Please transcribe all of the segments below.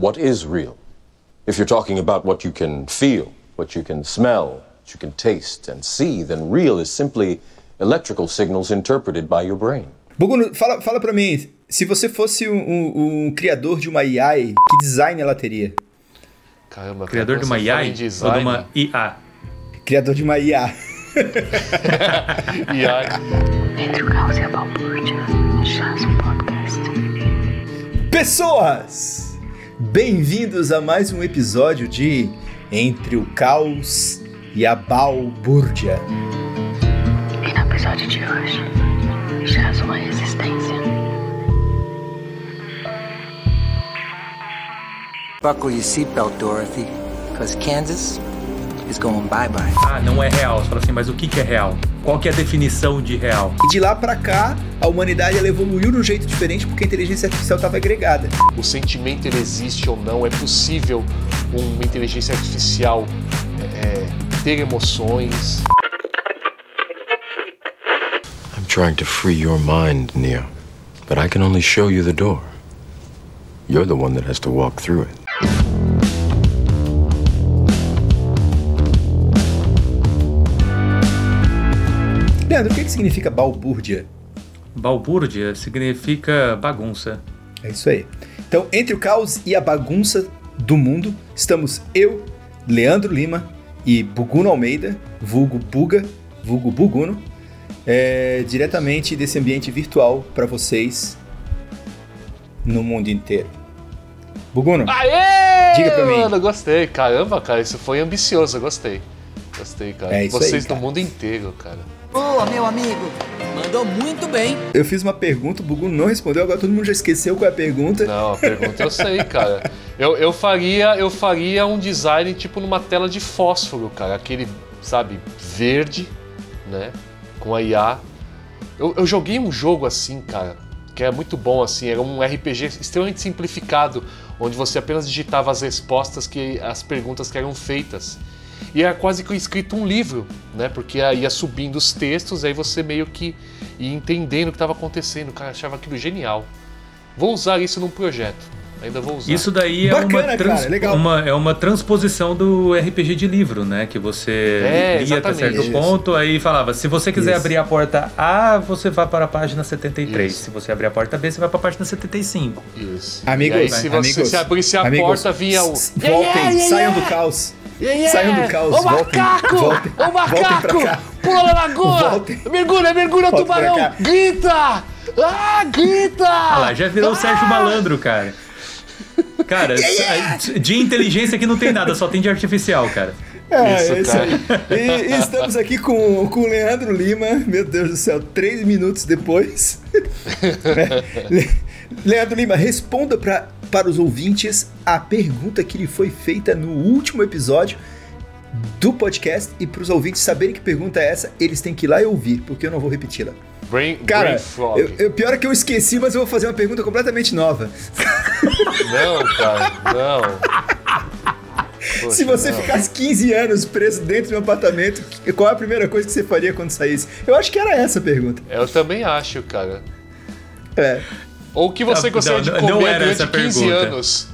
what is real. If you're talking about what you can feel, what you can smell, what you can taste and see, then real is simply electrical signals interpreted by your brain. Buguno, fala, fala pra mim, se você fosse um, um, um criador de uma AI, que design ela teria? Caramba, cara, Criador de uma AI em ou de uma IA? Criador de uma IA. Aí, Entre o caos a balbúrdia, chás podcast. Pessoas! Bem-vindos a mais um episódio de Entre o Caos e a Balbúrdia. E no episódio de hoje, chás uma resistência. Buckle your seatbelt, Dorothy, because Kansas is going bye-bye. Ah, não é real. Você fala assim, mas o que, que é real? Qual que é a definição de real? E de lá pra cá, a humanidade ela evoluiu de um jeito diferente porque a inteligência artificial estava agregada. o sentimento ele existe ou não? É possível uma inteligência artificial é, ter emoções? I'm trying to free your mind, Neo. But I can only show you the door. You're the one that has to walk through it. Leandro, o que, que significa balbúrdia? Balbúrdia significa bagunça. É isso aí. Então, entre o caos e a bagunça do mundo, estamos eu, Leandro Lima e Buguno Almeida, vulgo Buga, vulgo Buguno, é, diretamente desse ambiente virtual para vocês no mundo inteiro. Buguno, Aê! Diga pra mim. Mano, gostei. Caramba, cara, isso foi ambicioso, eu gostei. Gostei, cara. É isso aí, Vocês cara. do mundo inteiro, cara. Ô, meu amigo, mandou muito bem. eu fiz uma pergunta, o Buguno não respondeu, agora todo mundo já esqueceu qual é a pergunta. Não, a pergunta eu sei, cara. Eu, eu, faria, eu faria um design tipo numa tela de fósforo, cara. Aquele, sabe, verde, né? Com a IA. Eu, eu joguei um jogo assim, cara, que era muito bom, assim. Era um RPG extremamente simplificado, onde você apenas digitava as respostas que as perguntas que eram feitas. E era quase que escrito um livro, né? Porque ia subindo os textos, aí você meio que ia entendendo o que estava acontecendo. Cara, eu achava aquilo genial. Vou usar isso num projeto. Ainda vou usar. Isso daí é, Bacana, uma, trans- cara, legal. uma- é uma transposição do RPG de livro, né? Que você É, lia até certo Isso. ponto, aí falava, se você quiser Isso. abrir a porta A, você vai para a página 73. Isso. Se você abrir a porta B, você vai para a página 75. Isso. Amigos, e aí, se você amigos, se abrisse a amigos, porta, vinha o. Voltem, saiam do caos. Saiam do caos, Ô voltem, macaco! voltem, Ô macaco! pra cá. Pula na lagoa! Voltem. Mergulha, mergulha, Voltem pra tubarão! Grita! Ah, grita! Ah lá, já virou o Sérgio Malandro, cara. Cara, de inteligência aqui não tem nada, só tem de artificial, cara. É, Isso, é isso cara. aí. E, e estamos aqui com, com o Leandro Lima, meu Deus do céu, três minutos depois. É, Le- Leandro Lima, responda pra, para os ouvintes a pergunta que lhe foi feita no último episódio do podcast. E para os ouvintes saberem que pergunta é essa, eles têm que ir lá e ouvir, porque eu não vou repeti-la. Brain, Cara, brain eu, eu- pior é que eu esqueci, mas eu vou fazer uma pergunta completamente nova. Não, cara, não. Poxa, Se você não. ficasse 15 anos preso dentro de um apartamento, qual é a primeira coisa que você faria quando saísse? Eu acho que era essa a pergunta. Eu também acho, cara. É. Ou o que você Não, gostaria não, de não comer era durante essa 15 pergunta. anos?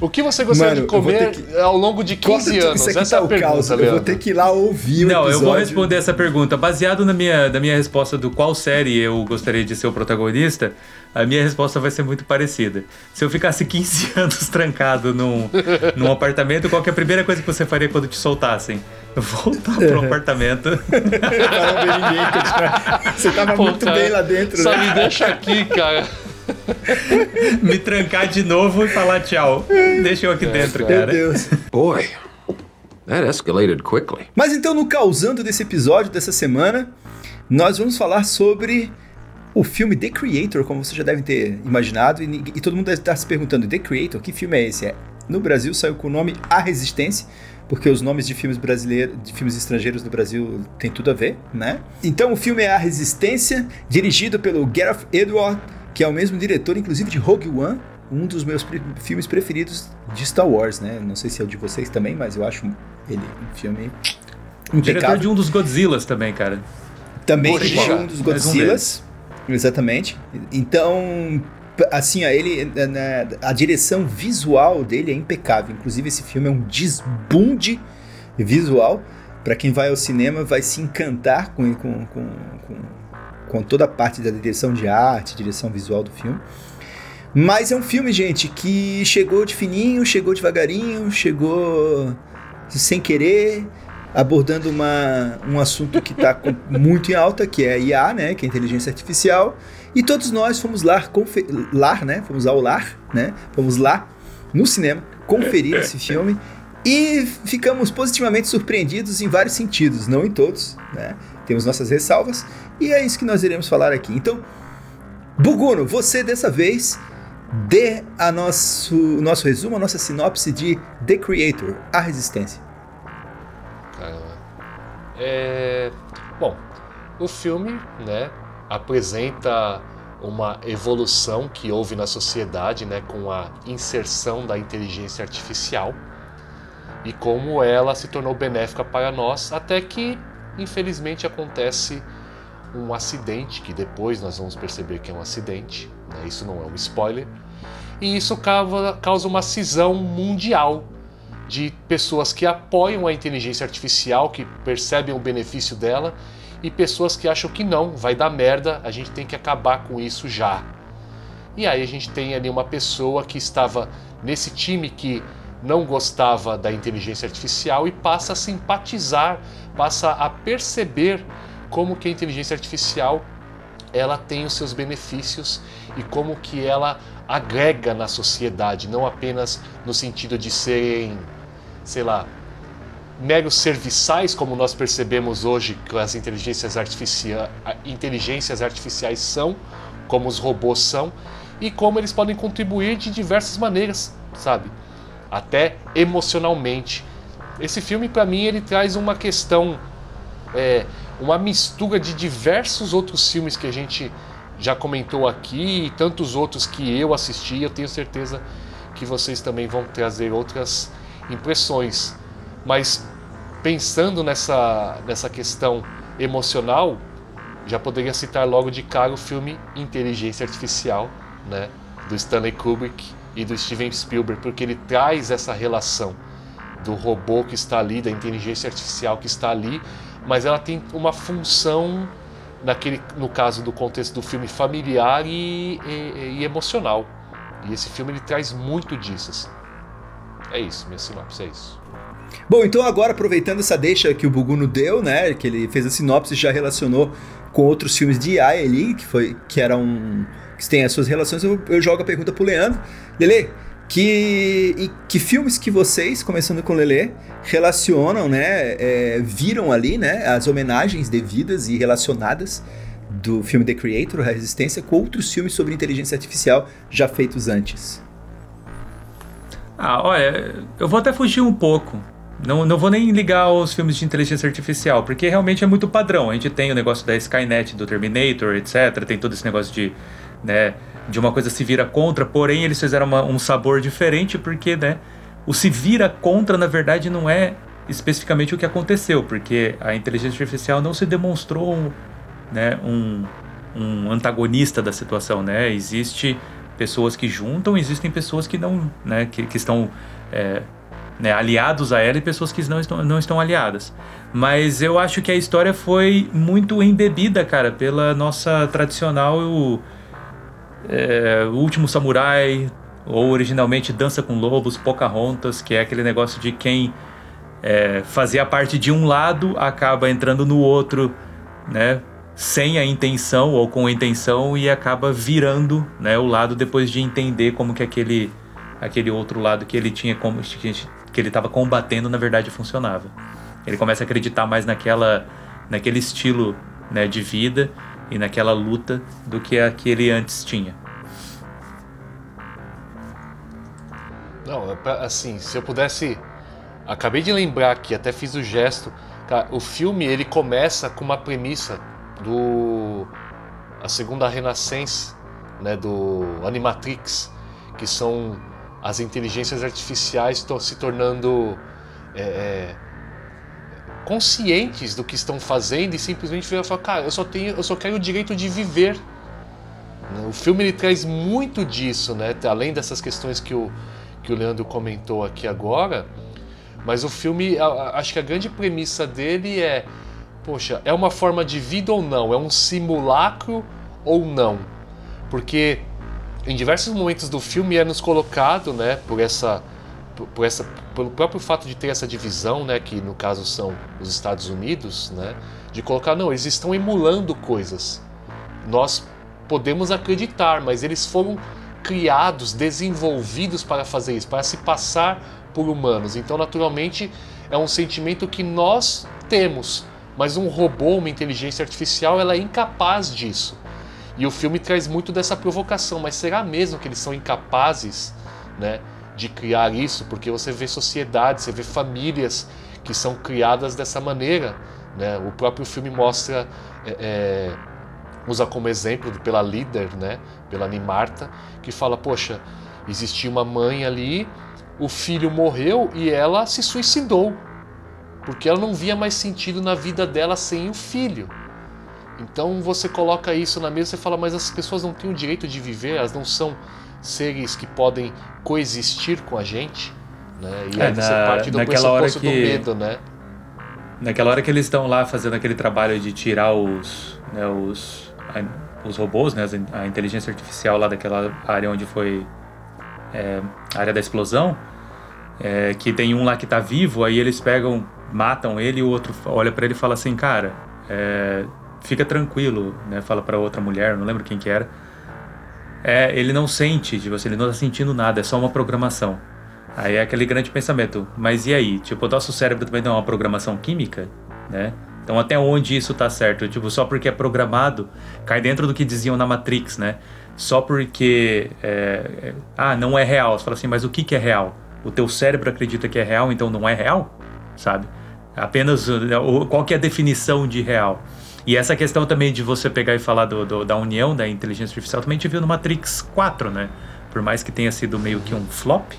O que você gostaria Mano, de eu comer que- ao longo de 15 Corta anos? Isso aqui Essa é tá a o pergunta, caos. Eu vou ter que ir lá ouvir o Não, eu episódio. vou responder essa pergunta. Baseado na minha, na minha resposta do qual série eu gostaria de ser o protagonista, a minha resposta vai ser muito parecida. Se eu ficasse 15 anos trancado num, num apartamento, qual que é a primeira coisa que você faria quando te soltassem? Voltar pro apartamento. Não ver ninguém. Você tava Pô, muito cara, bem lá dentro. Só né? me deixa aqui, cara. me trancar de novo e falar tchau. Deixa eu aqui dentro, Meu cara. Deus. Boy, that escalated quickly. Mas então, no causando desse episódio, dessa semana, nós vamos falar sobre o filme The Creator, como vocês já devem ter imaginado, e, e todo mundo deve estar se perguntando: The Creator, que filme é esse? É, no Brasil saiu com o nome A Resistência, porque os nomes de filmes brasileiros, de filmes estrangeiros do Brasil tem tudo a ver, né? Então o filme é A Resistência, dirigido pelo Gareth Edward, que é o mesmo diretor, inclusive, de Rogue One, um dos meus pre- filmes preferidos de Star Wars, né? Não sei se é o de vocês também, mas eu acho ele um filme Diretor impecável. de um dos Godzillas também, cara. Também dirigiu um dos mais um Godzillas. Exatamente. Então, assim, ó, ele, na- a direção visual dele é impecável. Inclusive, esse filme é um desbunde visual. Pra quem vai ao cinema, vai se encantar com, com, com, com, com toda a parte da direção de arte, direção visual do filme. Mas é um filme, gente, que chegou de fininho, chegou devagarinho, chegou sem querer, abordando uma, um assunto que está muito em alta, que é a IA, né, que é a inteligência artificial. E todos nós fomos lá, lá né, fomos ao lar, né, fomos lá no cinema conferir esse filme e ficamos positivamente surpreendidos em vários sentidos, não em todos, né? Temos nossas ressalvas e é isso que nós iremos falar aqui. Então, Buguno, você dessa vez dê a nosso, nosso resumo, a nossa sinopse de The Creator, A Resistência. Caramba. É... Bom, o filme, né, apresenta uma evolução que houve na sociedade, né, com a inserção da inteligência artificial e como ela se tornou benéfica para nós, até que, infelizmente, acontece um acidente, que depois nós vamos perceber que é um acidente, né, isso não é um spoiler, e isso causa, uma cisão mundial de pessoas que apoiam a inteligência artificial, que percebem o benefício dela, e pessoas que acham que não, vai dar merda, a gente tem que acabar com isso já. E aí a gente tem ali uma pessoa que estava nesse time que não gostava da inteligência artificial e passa a simpatizar, passa a perceber como que a inteligência artificial ela tem os seus benefícios e como que ela agrega na sociedade, não apenas no sentido de serem, sei lá, meros serviçais, como nós percebemos hoje que as inteligências, artificia inteligências artificiais são, como os robôs são, e como eles podem contribuir de diversas maneiras, sabe? Até emocionalmente. Esse filme, para mim, ele traz uma questão, é, uma mistura de diversos outros filmes que a gente já comentou aqui e tantos outros que eu assisti. Eu tenho certeza que vocês também vão trazer outras impressões. Mas pensando nessa, nessa questão emocional, já poderia citar logo de cara o filme Inteligência Artificial, né, do Stanley Kubrick e do Steven Spielberg, porque ele traz essa relação do robô que está ali, da inteligência artificial que está ali, mas ela tem uma função naquele, no caso do contexto do filme familiar e, e, e emocional. E esse filme ele traz muito disso. assim. É isso, minha sinopse é isso. Bom, então agora aproveitando essa deixa que o Buguno deu, né, que ele fez a sinopse já relacionou com outros filmes de AI ali, que foi que era um que tem as suas relações, eu, eu jogo a pergunta pro Leandro. Lele, que que filmes que vocês, começando com Lele, relacionam, né, é, viram ali, né, as homenagens devidas e relacionadas do filme The Creator, A Resistência, com outros filmes sobre inteligência artificial já feitos antes? Ah, olha, eu vou até fugir um pouco. Não, não vou nem ligar aos filmes de inteligência artificial, porque realmente é muito padrão. A gente tem o negócio da Skynet, do Terminator, etc. Tem todo esse negócio de, né, de uma coisa se vira contra, porém eles fizeram uma- um sabor diferente, porque, né, o se vira contra, na verdade, não é especificamente o que aconteceu, porque a inteligência artificial não se demonstrou um, né, um, um antagonista da situação, né? Existe pessoas que juntam, existem pessoas que não, né, que, que estão é, né, aliados a ela e pessoas que não estão, não estão aliadas. Mas eu acho que a história foi muito embebida, cara, pela nossa tradicional é, O Último Samurai, ou originalmente Dança com Lobos, Pocahontas, que é aquele negócio de quem é, fazia parte de um lado acaba entrando no outro, né? Sem a intenção ou com a intenção e acaba virando, né, o lado depois de entender como que aquele aquele outro lado que ele tinha como que ele estava combatendo na verdade funcionava. Ele começa a acreditar mais naquela naquele estilo, né, de vida e naquela luta do que a que ele antes tinha. Não, é assim, se eu pudesse. Acabei de lembrar aqui, até fiz o gesto. Cara, o filme ele começa com uma premissa do. A segunda Renascença, né, do Animatrix, que são as inteligências artificiais estão se tornando é, é, conscientes do que estão fazendo e simplesmente viram e cara, eu só tenho, eu só quero o direito de viver, Né? O filme ele traz muito disso, né? Além dessas questões que o, que o Leandro comentou aqui agora. Mas o filme, acho que a grande premissa dele é: poxa, é uma forma de vida ou não? É um simulacro ou não? Porque em diversos momentos do filme é nos colocado, né, por essa, por essa, pelo próprio fato de ter essa divisão, né, que no caso são os Estados Unidos, né, de colocar não, eles estão emulando coisas. Nós podemos acreditar, mas eles foram criados, desenvolvidos para fazer isso, para se passar por humanos. Então, naturalmente, é um sentimento que nós temos, mas um robô, uma inteligência artificial, ela é incapaz disso. E o filme traz muito dessa provocação, mas será mesmo que eles são incapazes, né, de criar isso? Porque você vê sociedades, você vê famílias que são criadas dessa maneira, né? O próprio filme mostra é, é, usa como exemplo pela líder, né, pela Nimarta, que fala, poxa, existia uma mãe ali o filho morreu e ela se suicidou, porque ela não via mais sentido na vida dela sem o filho. Então você coloca isso na mesa e fala, mas as pessoas não têm o direito de viver, elas não são seres que podem coexistir com a gente, né? E é, aí você na, parte do pressuposto que, do medo, né? Naquela hora que eles estão lá fazendo aquele trabalho de tirar os, né, os, os robôs, né, a inteligência artificial lá daquela área onde foi é, a área da explosão, é, que tem um lá que tá vivo, aí eles pegam, matam ele e o outro olha para ele e fala assim, cara, é, fica tranquilo, né? Fala para outra mulher, não lembro quem que era. É, ele não sente, tipo assim, ele não tá sentindo nada, é só uma programação. Aí é aquele grande pensamento, mas e aí? Tipo, o nosso cérebro também não é uma programação química, né? Então até onde isso tá certo? Tipo, só porque é programado, cai dentro do que diziam na Matrix, né? Só porque, é, é, ah, não é real. Você fala assim, mas o que, que é real? o teu cérebro acredita que é real, então não é real, sabe? Apenas qual que é a definição de real? E essa questão também de você pegar e falar do, do, da união da inteligência artificial também a gente viu no Matrix 4, né? Por mais que tenha sido meio que um flop,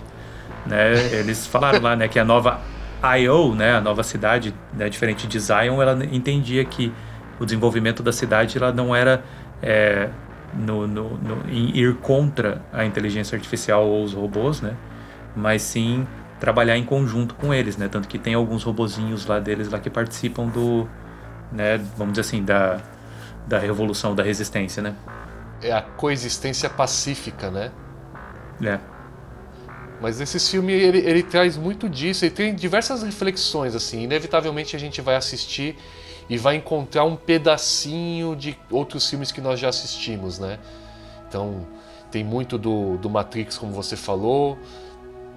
né? Eles falaram lá, né, que a nova I.O., né, a nova cidade, né, diferente de Zion, ela entendia que o desenvolvimento da cidade ela não era é, no, no, no, em ir contra a inteligência artificial ou os robôs, né? mas sim trabalhar em conjunto com eles, né? Tanto que tem alguns robozinhos lá deles lá que participam do, né, vamos dizer assim, da, da revolução, da resistência, né? É a coexistência pacífica, né? É. Mas esse filme ele, ele traz muito disso, ele tem diversas reflexões assim. Inevitavelmente a gente vai assistir e vai encontrar um pedacinho de outros filmes que nós já assistimos, né? Então tem muito do, do Matrix, como você falou,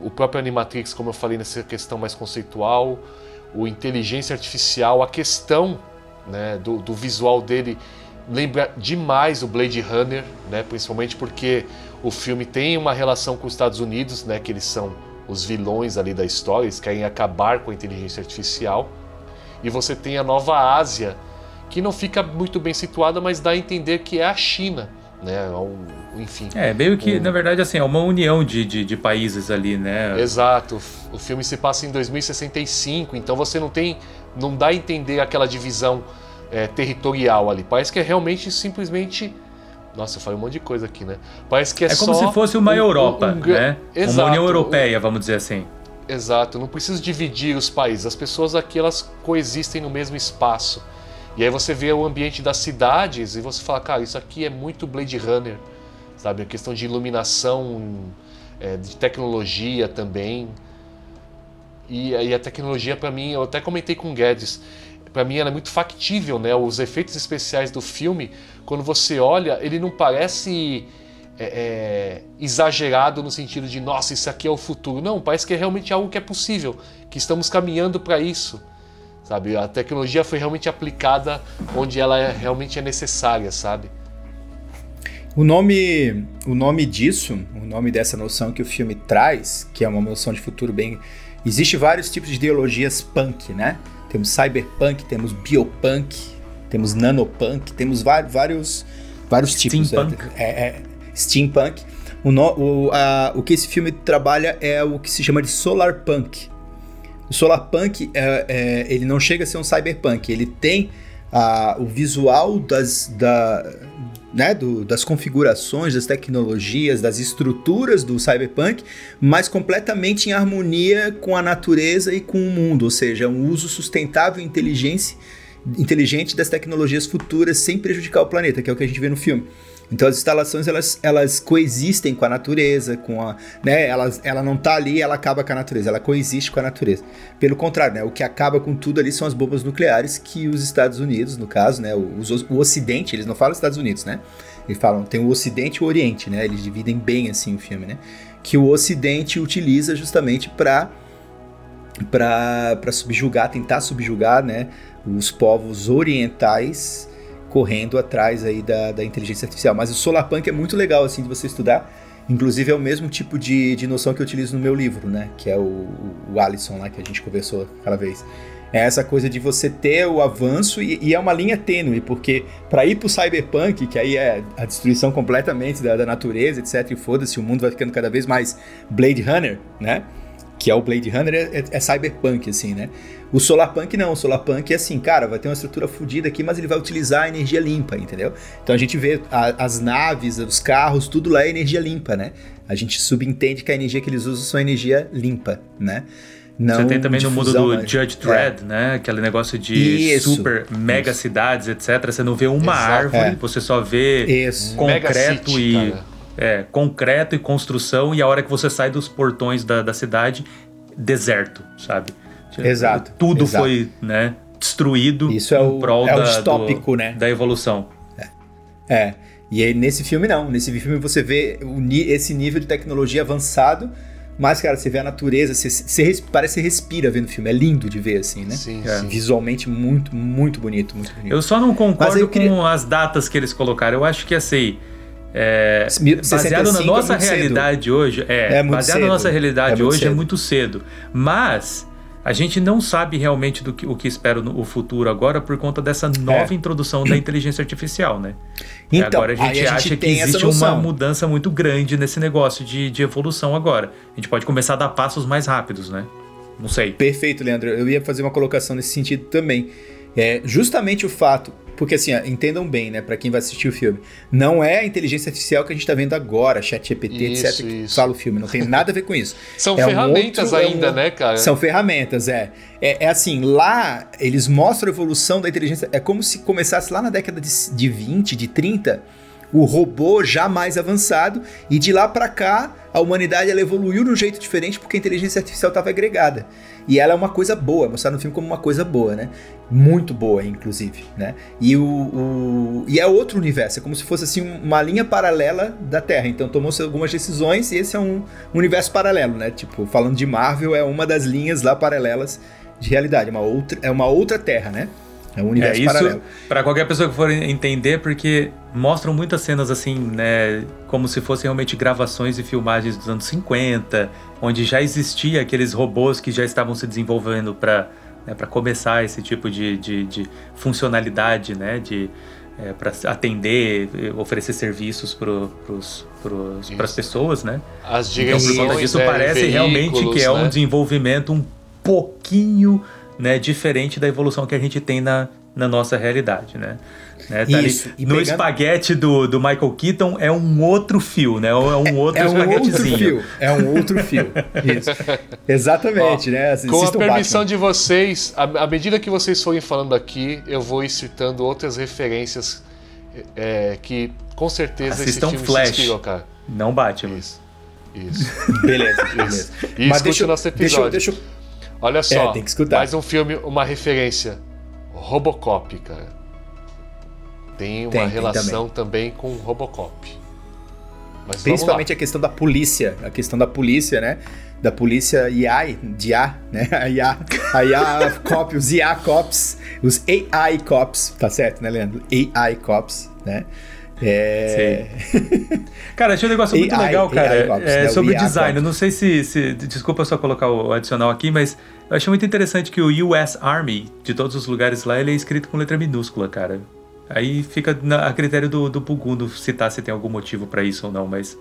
o próprio Animatrix, como eu falei nessa questão mais conceitual, o inteligência artificial, a questão né, do, do, visual dele lembra demais o Blade Runner, né, principalmente porque o filme tem uma relação com os Estados Unidos, né, que eles são os vilões ali da história, eles querem acabar com a inteligência artificial. E você tem a Nova Ásia, que não fica muito bem situada, mas dá a entender que é a China né? Um, enfim. É, meio que, um... na verdade, assim, é uma união de, de, de, países ali, né? Exato. O filme se passa em 2065, então você não tem. Não dá a entender aquela divisão é, territorial ali. Parece que é realmente simplesmente. Nossa, eu falei um monte de coisa aqui, né? Parece que é, é como se fosse uma um, Europa, um, né? Exato. Uma União Europeia, vamos dizer assim. Exato, não precisa dividir os países. As pessoas aqui elas coexistem no mesmo espaço. E aí você vê o ambiente das cidades e você fala, cara, isso aqui é muito Blade Runner, sabe? A questão de iluminação, é, de tecnologia também. E aí a tecnologia para mim, eu até comentei com o Guedes, para mim ela é muito factível, né? Os efeitos especiais do filme, quando você olha, ele não parece é, é, exagerado no sentido de, nossa, isso aqui é o futuro. Não, parece que é realmente algo que é possível, que estamos caminhando para isso sabe? A tecnologia foi realmente aplicada onde ela é, realmente é necessária, sabe? O nome, o nome disso, o nome dessa noção que o filme traz, que é uma noção de futuro bem, existe vários tipos de ideologias punk, né? Temos cyberpunk, temos biopunk, temos nanopunk, temos vários vários tipos. Steampunk. É, é, steampunk. O, no, o, a, o que esse filme trabalha é o que se chama de solarpunk, o Solarpunk, é, é, ele não chega a ser um cyberpunk, ele tem a, o visual das, da, né, do, das configurações, das tecnologias, das estruturas do cyberpunk, mas completamente em harmonia com a natureza e com o mundo, ou seja, um uso sustentável e inteligente, das tecnologias futuras sem prejudicar o planeta, que é o que a gente vê no filme. Então as instalações elas, elas coexistem com a natureza, com a, né, elas, ela não tá ali, ela acaba com a natureza, ela coexiste com a natureza. Pelo contrário, né, o que acaba com tudo ali são as bombas nucleares que os Estados Unidos, no caso, né, os, o Ocidente, eles não falam Estados Unidos, né? Eles falam, tem o Ocidente e o Oriente, né? Eles dividem bem assim o filme, né? Que o Ocidente utiliza justamente para para subjugar, tentar subjugar, né, os povos orientais correndo atrás aí da, da inteligência artificial. Mas o Solarpunk é muito legal, assim, de você estudar. Inclusive é o mesmo tipo de, de noção que eu utilizo no meu livro, né? Que é o, o Alisson lá, que a gente conversou aquela vez. É essa coisa de você ter o avanço e, e é uma linha tênue, porque para ir pro cyberpunk, que aí é a destruição completamente da, da natureza, etc, e foda-se, o mundo vai ficando cada vez mais Blade Runner, né? Que é o Blade Runner, é, é, é cyberpunk, assim, né? O Solarpunk não, o Solarpunk é assim, cara, vai ter uma estrutura fodida aqui, mas ele vai utilizar a energia limpa, entendeu? Então a gente vê a, as naves, os carros, tudo lá é energia limpa, né? A gente subentende que a energia que eles usam são energia limpa, né? Não Você tem também no mundo do mas... Judge Dredd, é. né? Aquele negócio de Isso. super mega Isso. cidades, etc. Você não vê uma Exato. árvore, é. você só vê Isso. concreto City, e. É, concreto e construção, e a hora que você sai dos portões da, da cidade, deserto, sabe? Exato. Tudo exato. foi, né, destruído Isso é o, prol é da, o distópico, do, né? da evolução. É. é. E aí, nesse filme não. Nesse filme você vê o, esse nível de tecnologia avançado, mas, cara, você vê a natureza, você, você parece que você respira vendo o filme. É lindo de ver, assim, né? Sim, é. sim. Visualmente muito, muito bonito, muito bonito. Eu só não concordo queria... com as datas que eles colocaram. Eu acho que, assim... É, baseado na nossa é realidade cedo. hoje, é, é baseado cedo. na nossa realidade é hoje cedo. é muito cedo. Mas a gente não sabe realmente do que, o que espera no o futuro agora por conta dessa nova é. introdução da inteligência artificial, né? Então, agora a gente, a gente acha que existe uma mudança muito grande nesse negócio de, de evolução agora. A gente pode começar a dar passos mais rápidos, né? Não sei. Perfeito, Leandro. Eu ia fazer uma colocação nesse sentido também. É justamente o fato porque assim, ó, entendam bem, né, para quem vai assistir o filme. Não é a inteligência artificial que a gente tá vendo agora, chat GPT, isso, etc, que fala o filme. Não tem nada a ver com isso. São é ferramentas um outro, ainda, é um, né, cara? São ferramentas, é. é. é. assim, lá eles mostram a evolução da inteligência. É como se começasse lá na década de, de 20, de 30 o robô já mais avançado e de lá para cá a humanidade ela evoluiu de um jeito diferente porque a inteligência artificial estava agregada. E ela é uma coisa boa, mostrada no filme como uma coisa boa, né? Muito boa, inclusive, né? E, o, o, e é outro universo, é como se fosse assim uma linha paralela da Terra. Então tomou-se algumas decisões e esse é um, universo paralelo, né? Tipo, falando de Marvel, é uma das linhas lá paralelas de realidade, uma outra, é uma outra Terra, né? É um universo é, isso, paralelo. Para qualquer pessoa que for entender, porque mostram muitas cenas assim, né, como se fossem realmente gravações e filmagens dos anos 50, onde já existia aqueles robôs que já estavam se desenvolvendo para né, para começar esse tipo de, de, de funcionalidade, né, de é, para atender, oferecer serviços para as pessoas, né? As direções, então, por conta disso, é, parece realmente que é né? um desenvolvimento um pouquinho né, diferente da evolução que a gente tem na, na nossa realidade, né? né tá Isso. Ali, no pegando... espaguete do, do Michael Keaton é um outro fio, né? É um outro é, é um outro fio. É um outro fio. Isso. Exatamente, Ó, né? Assistam com a permissão Batman. de vocês, à medida que vocês forem falando aqui, eu vou ir citando outras referências é, que com certeza Assistam esse filme Flash. se inspirou, cara. Não bate, Isso. Isso. beleza, beleza. E Mas escute o nosso episódio. Deixa, deixa, Olha só, é, tem que escutar. mais um filme, uma referência. Robocop, cara. Tem uma tem, relação tem também. também. com Robocop. Mas Principalmente a questão da polícia, a questão da polícia, né? Da polícia IA, de né? A IA, a IA cop, os IA cops, os AI cops, tá certo, né, Leandro? AI cops, né? É... cara, tinha um negócio muito AI, legal, cara, AI, é, né? sobre o design. Eu não sei se, se, Desculpa só colocar o adicional aqui, mas eu achei muito interessante que o US Army, de todos os lugares lá, ele é escrito com letra minúscula, cara. Aí fica na, a critério do, do Pugundo citar se tem algum motivo para isso ou não, mas.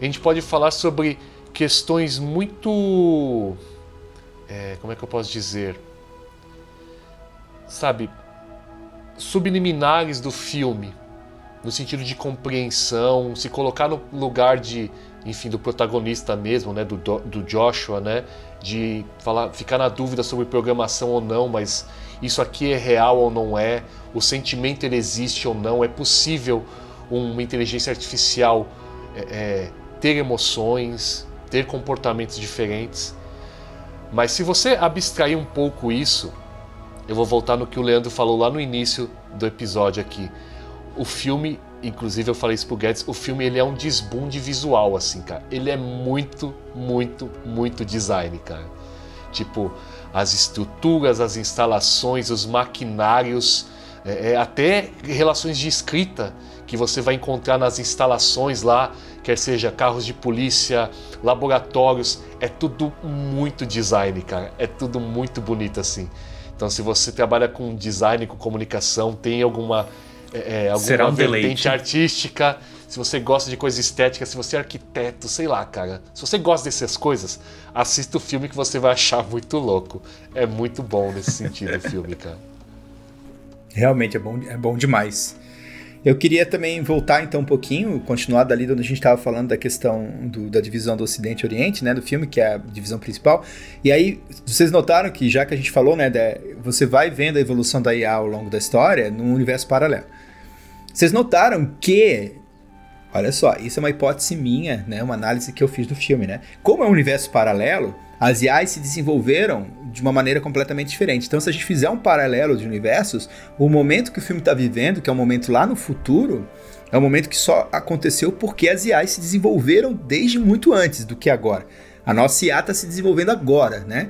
A gente pode falar sobre questões muito. É, como é que eu posso dizer? Sabe? Subliminares do filme no sentido de compreensão, se colocar no lugar de, enfim, do protagonista mesmo, né, do, do Joshua, né, de falar, ficar na dúvida sobre programação ou não, mas isso aqui é real ou não é, o sentimento ele existe ou não, é possível uma inteligência artificial é, é, ter emoções, ter comportamentos diferentes. Mas se você abstrair um pouco isso, eu vou voltar no que o Leandro falou lá no início do episódio aqui. O filme, inclusive eu falei isso pro Guedes, o filme ele é um desbunde visual, assim, cara. Ele é muito, muito, muito design, cara. Tipo, as estruturas, as instalações, os maquinários, é, é, até relações de escrita que você vai encontrar nas instalações lá, quer seja carros de polícia, laboratórios, é tudo muito design, cara. É tudo muito bonito assim. Então, se você trabalha com design, com comunicação, tem alguma, é, é alguma um vertente deleite. artística, se você gosta de coisa estética, se você é arquiteto, sei lá, cara. Se você gosta dessas coisas, assista o filme que você vai achar muito louco. É muito bom nesse sentido o filme, cara. Realmente é bom, é bom demais. Eu queria também voltar então um pouquinho, continuar dali onde a gente estava falando da questão do, da divisão do Ocidente e Oriente, né, do filme, que é a divisão principal. E aí, vocês notaram que já que a gente falou, né, da, você vai vendo a evolução da IA ao longo da história num universo paralelo. Vocês notaram que Olha só, isso é uma hipótese minha, né? Uma análise que eu fiz do filme, né? Como é um universo paralelo, as IAs se desenvolveram de uma maneira completamente diferente. Então, se a gente fizer um paralelo de universos, o momento que o filme está vivendo, que é um momento lá no futuro, é um momento que só aconteceu porque as IAs se desenvolveram desde muito antes do que agora. A nossa IA está se desenvolvendo agora, né?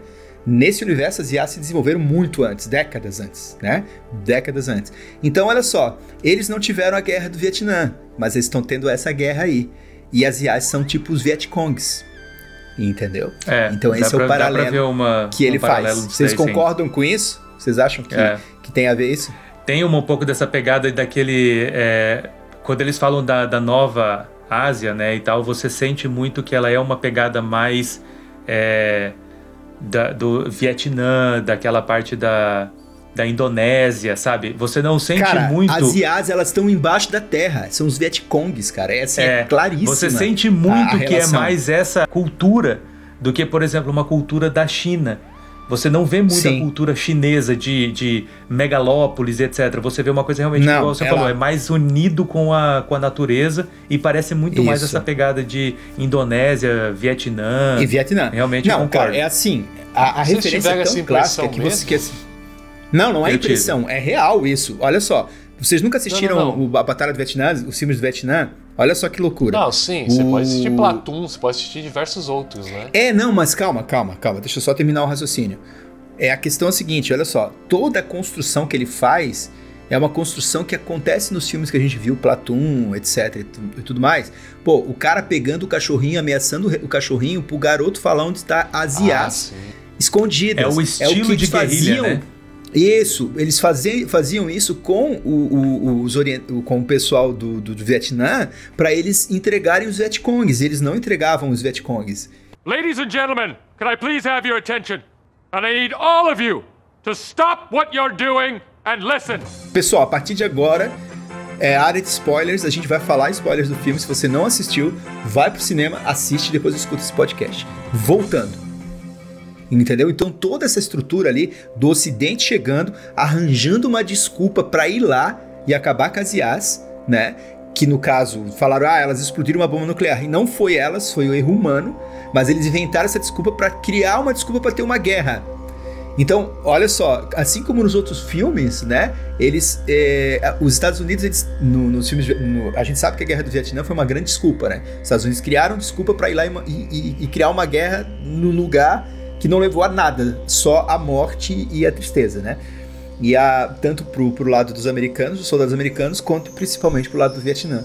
Nesse universo, as IAs se desenvolveram muito antes, décadas antes, né? Décadas antes. Então, olha só, eles não tiveram a guerra do Vietnã, mas eles estão tendo essa guerra aí. E as IAs são tipo os Vietcongs, entendeu? É, então, esse é pra, o paralelo uma, que ele um faz. Vocês concordam sim. com isso? Vocês acham que, é. que tem a ver isso? Tem um pouco dessa pegada daquele. É, quando eles falam da, da nova Ásia, né, e tal, você sente muito que ela é uma pegada mais. É, da, do Vietnã, daquela parte da, da Indonésia, sabe? Você não sente cara, muito. As IAs, elas estão embaixo da terra. São os Vietcongs, cara. Essa é, é claríssima. Você sente muito a, a que é mais essa cultura do que, por exemplo, uma cultura da China. Você não vê muita Sim. cultura chinesa de, de megalópolis, etc. Você vê uma coisa realmente, Não, igual você ela- falou, é mais unido com a, com a natureza e parece muito mais Isso. essa pegada de Indonésia, Vietnã. E Vietnã. Realmente não, cara, é assim. A, a Vocês referência é essa tão clássica que você mesmo? que assim- Não, não é Eu impressão, é real isso. Olha só. Vocês nunca assistiram Não, não, não. o- a Batalha do Vietnã, os filmes do Vietnã? Olha só que loucura. Não, sim, você O- pode assistir Platum, você pode assistir diversos outros, né? É, não, mas calma, calma, calma. Deixa eu só terminar o raciocínio. É a questão é a seguinte, olha só. Toda a construção que ele faz é uma construção que acontece nos filmes que a gente viu, Platum, etc e, tu- e tudo mais. Pô, o cara pegando o cachorrinho, ameaçando o o cachorrinho pro garoto falar onde está as Ah, IAs sim. escondidas. É o estilo que de guerrilha, faziam. né? Isso, eles faziam, faziam isso com o, o- os orien- o- com o pessoal do, do, do Vietnã para eles entregarem os Vietcongs. Eles não entregavam os Vietcongs. Ladies and gentlemen, can I please have your attention? And I need all of you to stop what you're doing and listen. Pessoal, a partir de agora é área de spoilers. A gente vai falar spoilers do filme. Se você não assistiu, vai pro cinema, assiste e depois escuta esse podcast. Voltando. Entendeu? Então toda essa estrutura ali do Ocidente chegando, arranjando uma desculpa para ir lá e acabar com as IAs, né? Que no caso falaram, ah, elas explodiram uma bomba nuclear. E não foi elas, foi o erro humano. Mas eles inventaram essa desculpa para criar uma desculpa para ter uma guerra. Então, olha só, assim como nos outros filmes, né? Eles. é, os Estados Unidos, eles, no- nos filmes. no- a gente sabe que a guerra do Vietnã foi uma grande desculpa, né? Os Estados Unidos criaram desculpa para ir lá e- e- e criar uma guerra no lugar que não levou a nada, só a morte e a tristeza, né? E a, tanto pro, pro lado dos americanos, dos soldados americanos, quanto principalmente pro lado do Vietnã.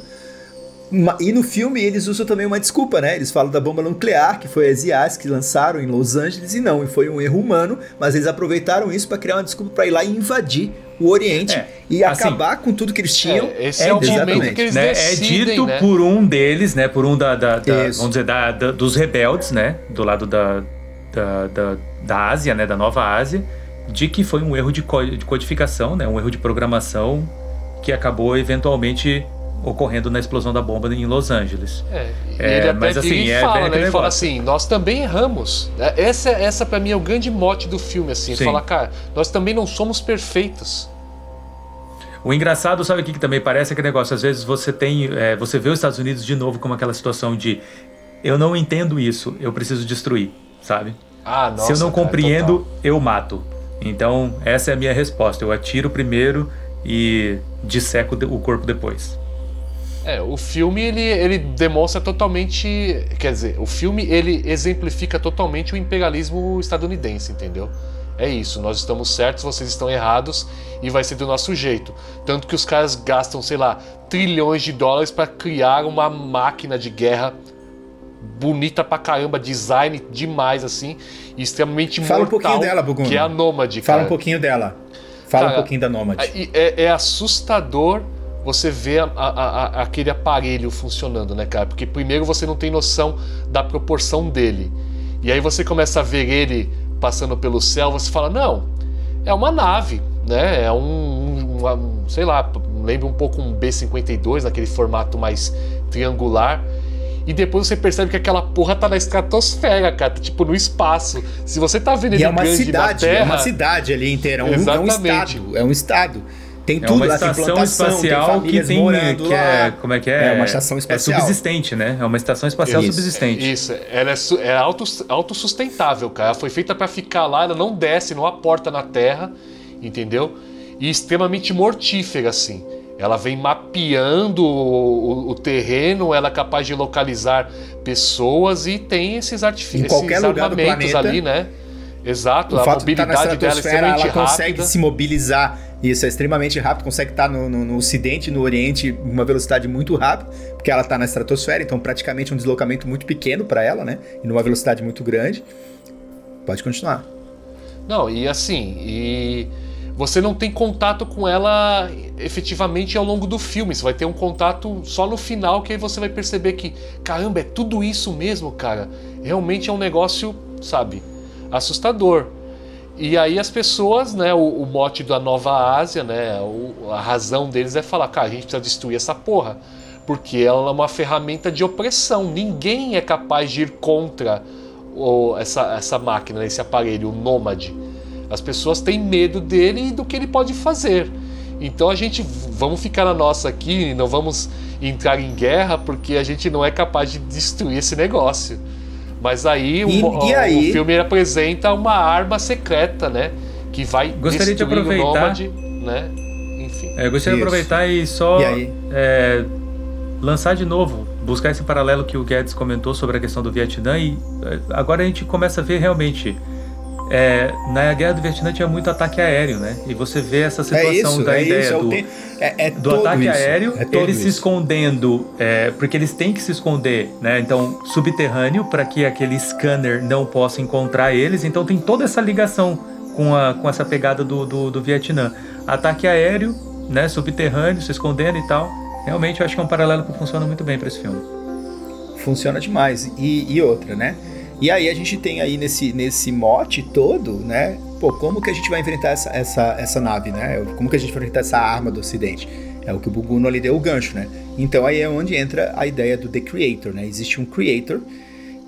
Ma- E no filme eles usam também uma desculpa, né? Eles falam da bomba nuclear, que foi as IAs que lançaram em Los Angeles, e não, e foi um erro humano, mas eles aproveitaram isso para criar uma desculpa para ir lá e invadir o Oriente É, e assim, acabar com tudo que eles tinham. É, esse é, o exatamente. momento que eles né? decidem, é dito né? por um deles, né? Por um da, da- da- vamos dizer, da- da- dos rebeldes, né? Do lado da, da, da, da Ásia, né? Da Nova Ásia, de que foi um erro de, co- de codificação, né? Um erro de programação que acabou eventualmente ocorrendo na explosão da bomba em Los Angeles. É, É, ele até mas, assim, é fala, bem né? Ele fala assim, nós também erramos. É, Essa, essa para mim é o grande mote do filme, assim. Ele Sim. fala, cara, nós também não somos perfeitos. O engraçado, sabe o que, que também parece aquele negócio? Às vezes você tem, é, você vê os Estados Unidos de novo como aquela situação de eu não entendo isso, eu preciso destruir, sabe? Ah, nossa, Se eu não cara, compreendo, total. eu mato. Então essa é a minha resposta. Eu atiro primeiro e disseco o corpo depois. É, o filme ele, ele demonstra totalmente, quer dizer, o filme ele exemplifica totalmente o imperialismo estadunidense, entendeu? É isso, nós estamos certos, vocês estão errados e vai ser do nosso jeito. Tanto que os caras gastam, sei lá, trilhões de dólares para criar uma máquina de guerra bonita pra caramba, design demais assim, e extremamente Fala um mortal, pouquinho dela, Buguno. que é a Nômade, Fala cara. um pouquinho dela. Fala um Cara, pouquinho da Nomad. E É, é assustador você ver a- a- a- aquele aparelho funcionando, né, cara? Porque primeiro você não tem noção da proporção dele. E aí você começa a ver ele passando pelo céu, você fala, não, é uma nave, né? É um, um- um- sei lá, lembra um pouco um B-52, naquele formato mais triangular. E depois você percebe que aquela porra tá na estratosfera, cara, tá, tipo no espaço. Se você tá vendo E ele é uma grande cidade, na Terra, é uma cidade ali inteira, é um, é um estado, é um estado. Tem É tudo uma lá, tem estação plantação, tem espacial que famílias tem morando que lá. é, como é que é? É uma estação espacial. É subsistente, né? É uma estação espacial Isso. subsistente. Isso, ela é, su- é auto, autossustentável, cara. Ela foi feita pra ficar lá, ela não desce, não aporta na terra, entendeu? E extremamente mortífera, assim. Ela vem mapeando o, o- o terreno, ela é capaz de localizar pessoas e tem esses, qualquer esses armamentos planeta. ali, né? Exato, O a fato de na mobilidade dela é estratosfera, extremamente ela consegue rápida. se mobilizar. Isso é extremamente rápido, consegue estar no, no, no Ocidente, no Oriente, uma velocidade muito rápida, porque ela está na estratosfera, então praticamente um deslocamento muito pequeno para ela, né? E numa velocidade muito grande. Pode continuar. Não, e assim, e você não tem contato com ela efetivamente ao longo do filme. Você vai ter um contato só no final que aí você vai perceber que, caramba, é tudo isso mesmo, cara. Realmente é um negócio, sabe, assustador. E aí as pessoas, né, o, o mote da Nova Ásia, né, o- a razão deles é falar, cara, a gente precisa destruir essa porra, porque ela é uma ferramenta de opressão. Ninguém é capaz de ir contra o- essa, essa máquina, esse aparelho, o Nômade. As pessoas têm medo dele e do que ele pode fazer. Então a gente vamos ficar na nossa aqui, e não vamos entrar em guerra porque a gente não é capaz de destruir esse negócio. Mas aí, o E- mo- e aí? o filme apresenta uma arma secreta, né? Que vai Gostaria de aproveitar- o Nômade, né? Enfim. É, eu gostaria de Isso. aproveitar e só E aí? é, lançar de novo, buscar esse paralelo que o Guedes comentou sobre a questão do Vietnã e é, agora a gente começa a ver realmente. É, na guerra do Vietnã tinha muito ataque aéreo, né? E você vê essa É situação isso, da é ideia isso. É, do, te- é, é do ataque isso, aéreo, é eles se escondendo, é, porque eles têm que se esconder, né? Então, subterrâneo, para que aquele scanner não possa encontrar eles. Então, tem toda essa ligação com, a, com essa pegada do, do, do Vietnã. Ataque aéreo, né? Subterrâneo, se escondendo e tal. Realmente, eu acho que é um paralelo que funciona muito bem para esse filme. Funciona demais. E, e outra, né? E aí a gente tem aí nesse, nesse mote todo, né? Pô, como que a gente vai enfrentar essa, essa, essa nave, né? Como que a gente vai enfrentar essa arma do ocidente? É o que o Buguno ali deu o gancho, né? Então aí é onde entra a ideia do The Creator, né? Existe um Creator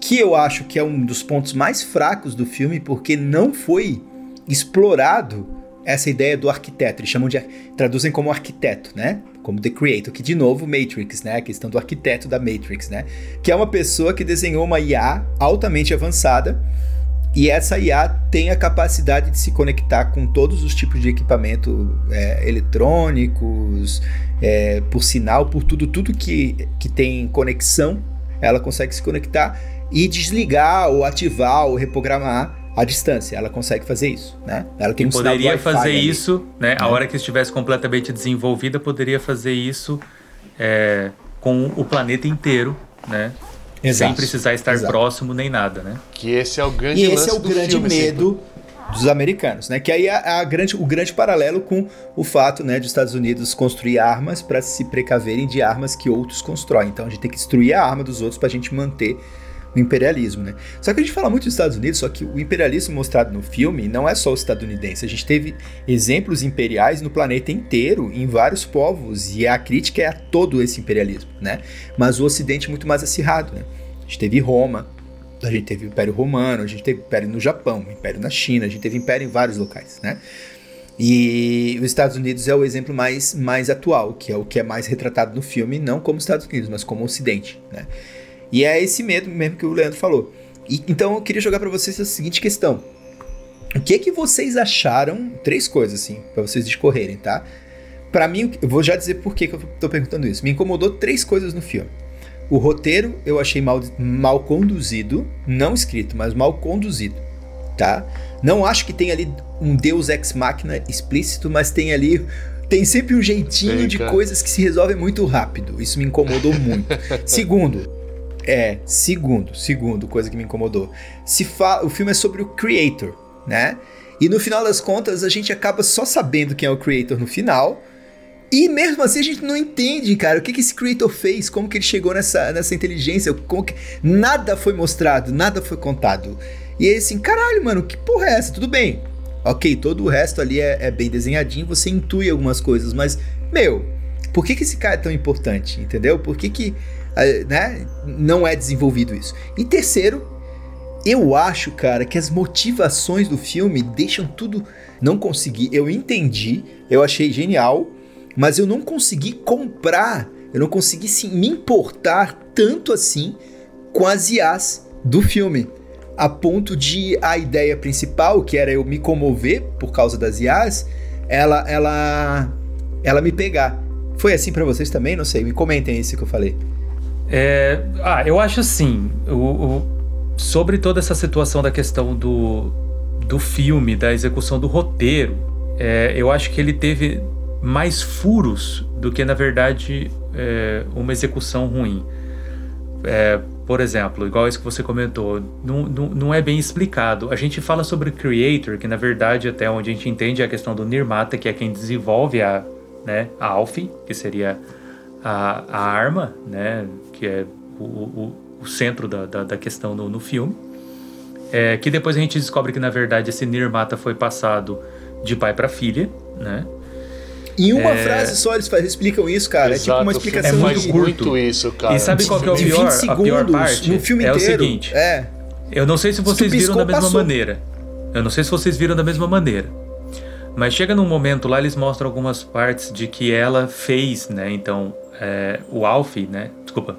que eu acho que é um dos pontos mais fracos do filme porque não foi explorado essa ideia do arquiteto. Eles chamam de traduzem como arquiteto, né? Como The Creator, que de novo Matrix, né? A questão do arquiteto da Matrix, né? Que é uma pessoa que desenhou uma IA altamente avançada e essa IA tem a capacidade de se conectar com todos os tipos de equipamento é, eletrônicos, é, por sinal, por tudo, tudo que, que tem conexão, ela consegue se conectar e desligar ou ativar ou reprogramar à distância. Ela consegue fazer isso, né? Ela tem E um sinal do poderia fazer ali. isso, né? A né? hora que estivesse completamente desenvolvida, poderia fazer isso é, com o planeta inteiro, né? Sem Exato, precisar estar exato. próximo nem nada, né? Que esse é o grande E lance esse é o grande filme, assim. medo dos americanos, né? Que aí é a grande, o grande paralelo com o fato, né, dos Estados Unidos construir armas para se precaverem de armas que outros constroem. Então a gente tem que destruir a arma dos outros para a gente manter o imperialismo, né? Só que a gente fala muito dos Estados Unidos, só que o imperialismo mostrado no filme não é só o estadunidense. A gente teve exemplos imperiais no planeta inteiro, em vários povos, e a crítica é a todo esse imperialismo, né? Mas o Ocidente é muito mais acirrado, né? A gente teve Roma, a gente teve o Império Romano, a gente teve Império no Japão, Império na China, a gente teve Império em vários locais, né? E os Estados Unidos é o exemplo mais, mais atual, que é o que é mais retratado no filme, não como Estados Unidos, mas como Ocidente, né? E é esse medo mesmo que o Leandro falou. E, então eu queria jogar para vocês a seguinte questão. O que que vocês acharam? Três coisas assim, para vocês discorrerem, tá? Para mim, eu vou já dizer por que, que eu tô perguntando isso. Me incomodou três coisas no filme. O roteiro eu achei mal, mal conduzido, não escrito, mas mal conduzido, tá? Não acho que tem ali um Deus ex machina explícito, mas tem ali tem sempre um jeitinho Tem, de coisas que se resolvem muito rápido. Isso me incomodou muito. Segundo, é, segundo, segundo, coisa que me incomodou. Se fa o filme é sobre o creator, né? E no final das contas a gente acaba só sabendo quem é o creator no final. E mesmo assim a gente não entende, cara, o que, que esse creator fez, como que ele chegou nessa, nessa inteligência, como que... Nada foi mostrado, nada foi contado. E aí assim, caralho, mano, que porra é essa? Tudo bem. Ok, todo o resto ali é, é bem desenhadinho, você intui algumas coisas, mas, meu, por que, que esse cara é tão importante, entendeu? Por que que, né, não é desenvolvido isso? E terceiro, eu acho, cara, que as motivações do filme deixam tudo. Não consegui. Eu entendi, eu achei genial, mas eu não consegui comprar, eu não consegui sim, me importar tanto assim com as IAs do filme. A ponto de a ideia principal, que era eu me comover por causa das IAs, ela, ela, ela me pegar. Foi assim pra vocês também? Não sei, me comentem isso que eu falei. É, ah, eu acho assim, o, o- sobre toda essa situação da questão do, do filme, da execução do roteiro, é, eu acho que ele teve mais furos do que, na verdade, é, uma execução ruim. É, por exemplo, igual isso que você comentou, não, não, não é bem explicado. A gente fala sobre Creator, que na verdade, até onde a gente entende é a questão do Nirmata, que é quem desenvolve a, né, a Alfie, que seria a, a arma, né, que é o, o, o centro da, da, da questão no, no filme. É, que depois a gente descobre que na verdade esse Nirmata foi passado de pai para filha, né? Em uma É. frase só eles explicam isso, cara. é tipo uma Exato, explicação é faz de, muito muito isso, cara. E sabe qual que é o pior? 20 a pior parte no filme é o seguinte. É. Eu não sei se vocês tu viram da mesma passou. maneira. Eu não sei se vocês viram da mesma maneira. Mas chega num momento lá, eles mostram algumas partes de que ela fez, né? Então, é, o Alfie, né? Desculpa.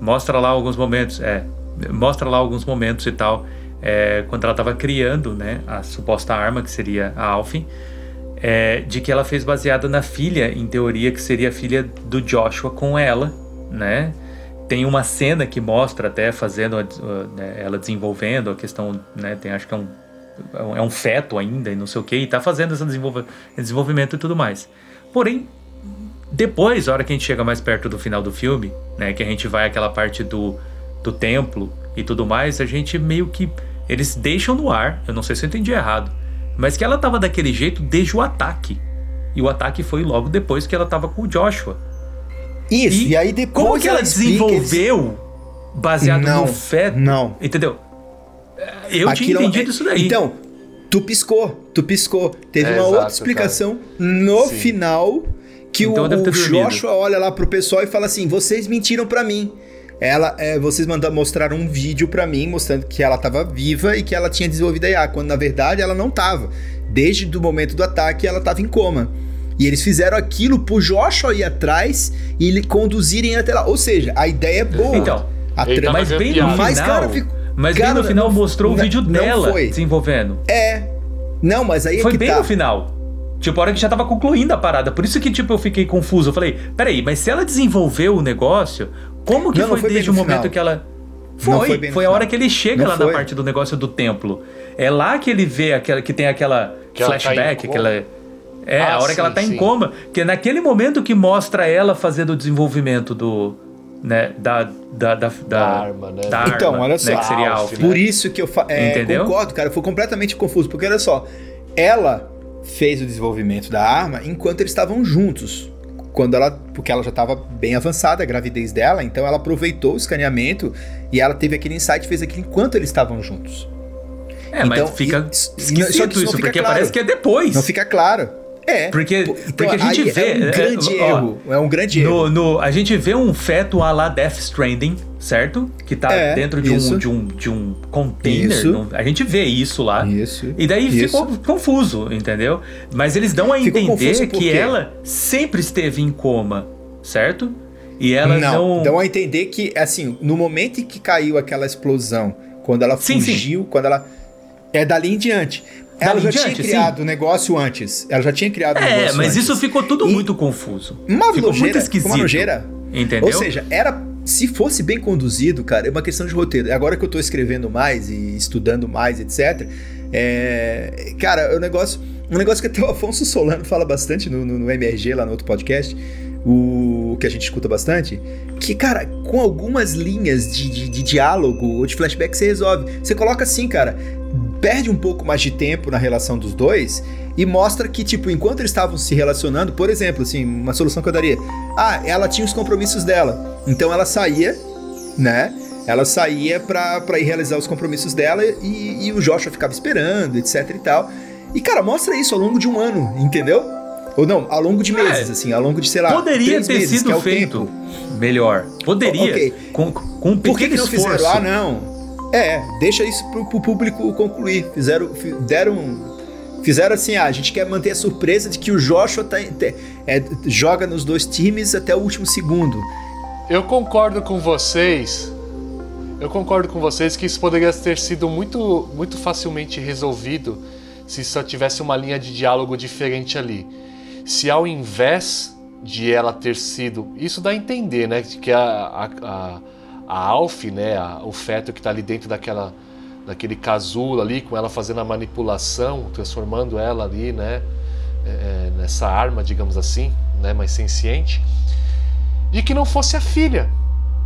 Mostra lá alguns momentos, é. Mostra lá alguns momentos e tal. é, quando ela estava criando, né? A suposta arma, que seria a Alfie. é, de que ela fez baseada na filha, em teoria, que seria a filha do Joshua com ela, né? Tem uma cena que mostra até fazendo né, ela desenvolvendo a questão, né? Tem acho que é um é um feto ainda e não sei o que, e tá fazendo esse desenvolvimento e tudo mais. Porém, depois, a hora que a gente chega mais perto do final do filme, né, que a gente vai àquela parte do, do templo e tudo mais, a gente meio que eles deixam no ar, eu não sei se eu entendi errado, mas que ela tava daquele jeito desde o ataque. E o ataque foi logo depois que ela tava com o Joshua. Isso, e, aí depois Como que ela eles- desenvolveu baseado Não, no feto? não. Entendeu? Eu tinha Aquilo- é entendido isso daí. Então, tu piscou, tu piscou. Teve É, uma exato, outra explicação no Sim. final que Então o, o. Joshua olha lá pro pessoal e fala assim: vocês mentiram pra mim. Ela, é, vocês mandaram mostrar um vídeo pra mim mostrando que ela tava viva e que ela tinha desenvolvido a IA, quando na verdade ela não tava. Desde o momento do ataque ela tava em coma. E eles fizeram aquilo pro Joshua ir atrás e ele conduzirem até lá. Ou seja, a ideia é boa. Então, a trama- tava mas bem no final, Mas, cara, fico- mas bem cara, no final não- mostrou o vídeo não dela foi. desenvolvendo. É. Não, mas aí é Foi que bem tá. no final. Tipo, a hora que já tava concluindo a parada. Por isso que, tipo, eu fiquei confuso. Eu falei, peraí, mas se ela desenvolveu o negócio, como que Não, não foi, foi bem desde o momento final. que ela. Não Foi, foi foi, a hora que ele chega Não lá na foi. parte do negócio do templo. É lá que ele vê aquela que tem aquela Que tá flashback, coma. aquela. É, Ah, a hora sim, que ela tá sim. em coma, que é naquele momento que mostra ela fazendo o desenvolvimento do. Né, da, da, da, da, arma, né? da Então, arma, olha só. Né, que seria a Alf, Alf. né? Por isso que eu fa- é, Entendeu? concordo, cara. Eu fui completamente confuso. Porque olha só, ela fez o desenvolvimento da arma enquanto eles estavam juntos. quando ela, porque ela já estava bem avançada a gravidez dela, então ela aproveitou o escaneamento e ela teve aquele insight, fez aquilo enquanto eles estavam juntos. É, Então, mas fica e- esquisito isso porque claro. parece que é depois. Não fica claro. É. Porque- porque a gente aí vê, É um é, grande ó, erro. É um grande No, erro. no- a gente vê um feto a la Death Stranding, certo? Que tá É, dentro de isso. um, de, um, de um container. Não- a gente vê isso lá. Isso. E daí Isso. ficou confuso, entendeu? Mas eles dão a Ficou entender que ela sempre esteve em coma, certo? E ela não. não, dão a entender que, assim, no momento em que caiu aquela explosão, quando ela Sim, sim. fugiu, quando ela. É dali em diante. Ela já em tinha diante, criado o negócio antes. Ela já tinha criado o É, negócio mas antes. isso ficou tudo E- muito confuso. Uma ficou muito nojeira, esquisito. ficou uma nojeira. Entendeu? Ou seja, era. Se fosse bem conduzido, cara, é uma questão de roteiro. Agora que eu tô escrevendo mais e estudando mais, etc. É, cara, é um negócio. Um negócio que até o Afonso Solano fala bastante no, no- no MRG, lá no outro podcast, o que a gente escuta bastante, que, cara, com algumas linhas de, de- de diálogo ou de flashback você resolve. Você coloca assim, cara, perde um pouco mais de tempo na relação dos dois e mostra que, tipo, enquanto eles estavam se relacionando, por exemplo, assim, uma solução que eu daria. Ah, ela tinha os compromissos dela. Então ela saía, né? Ela saía pra, pra ir realizar os compromissos dela e, e o Joshua ficava esperando, etc e tal. E, cara, mostra isso ao longo de um ano, entendeu? Ou não, ao longo de meses, É, assim, ao longo de, sei lá, Poderia três ter meses, que sido é o feito tempo. melhor. Poderia. Ok. Com, com um Por que, pequeno que não esforço. fizeram? Ah, não. É, deixa isso pro, pro público concluir. Fizeram, fi- deram, fizeram assim, ah, a gente quer manter a surpresa de que o Joshua tá, é, joga nos dois times até o último segundo. Eu concordo com vocês. Eu concordo com vocês que isso poderia ter sido muito, muito facilmente resolvido se só tivesse uma linha de diálogo diferente ali. Se ao invés de ela ter sido. Isso dá a entender, né? Que a, a, a, a Alf, né? a- o feto que está ali dentro daquela, daquele casulo ali, com ela fazendo a manipulação, transformando ela ali, né? é, é, nessa arma, digamos assim, né? Mais senciente de que não fosse a filha.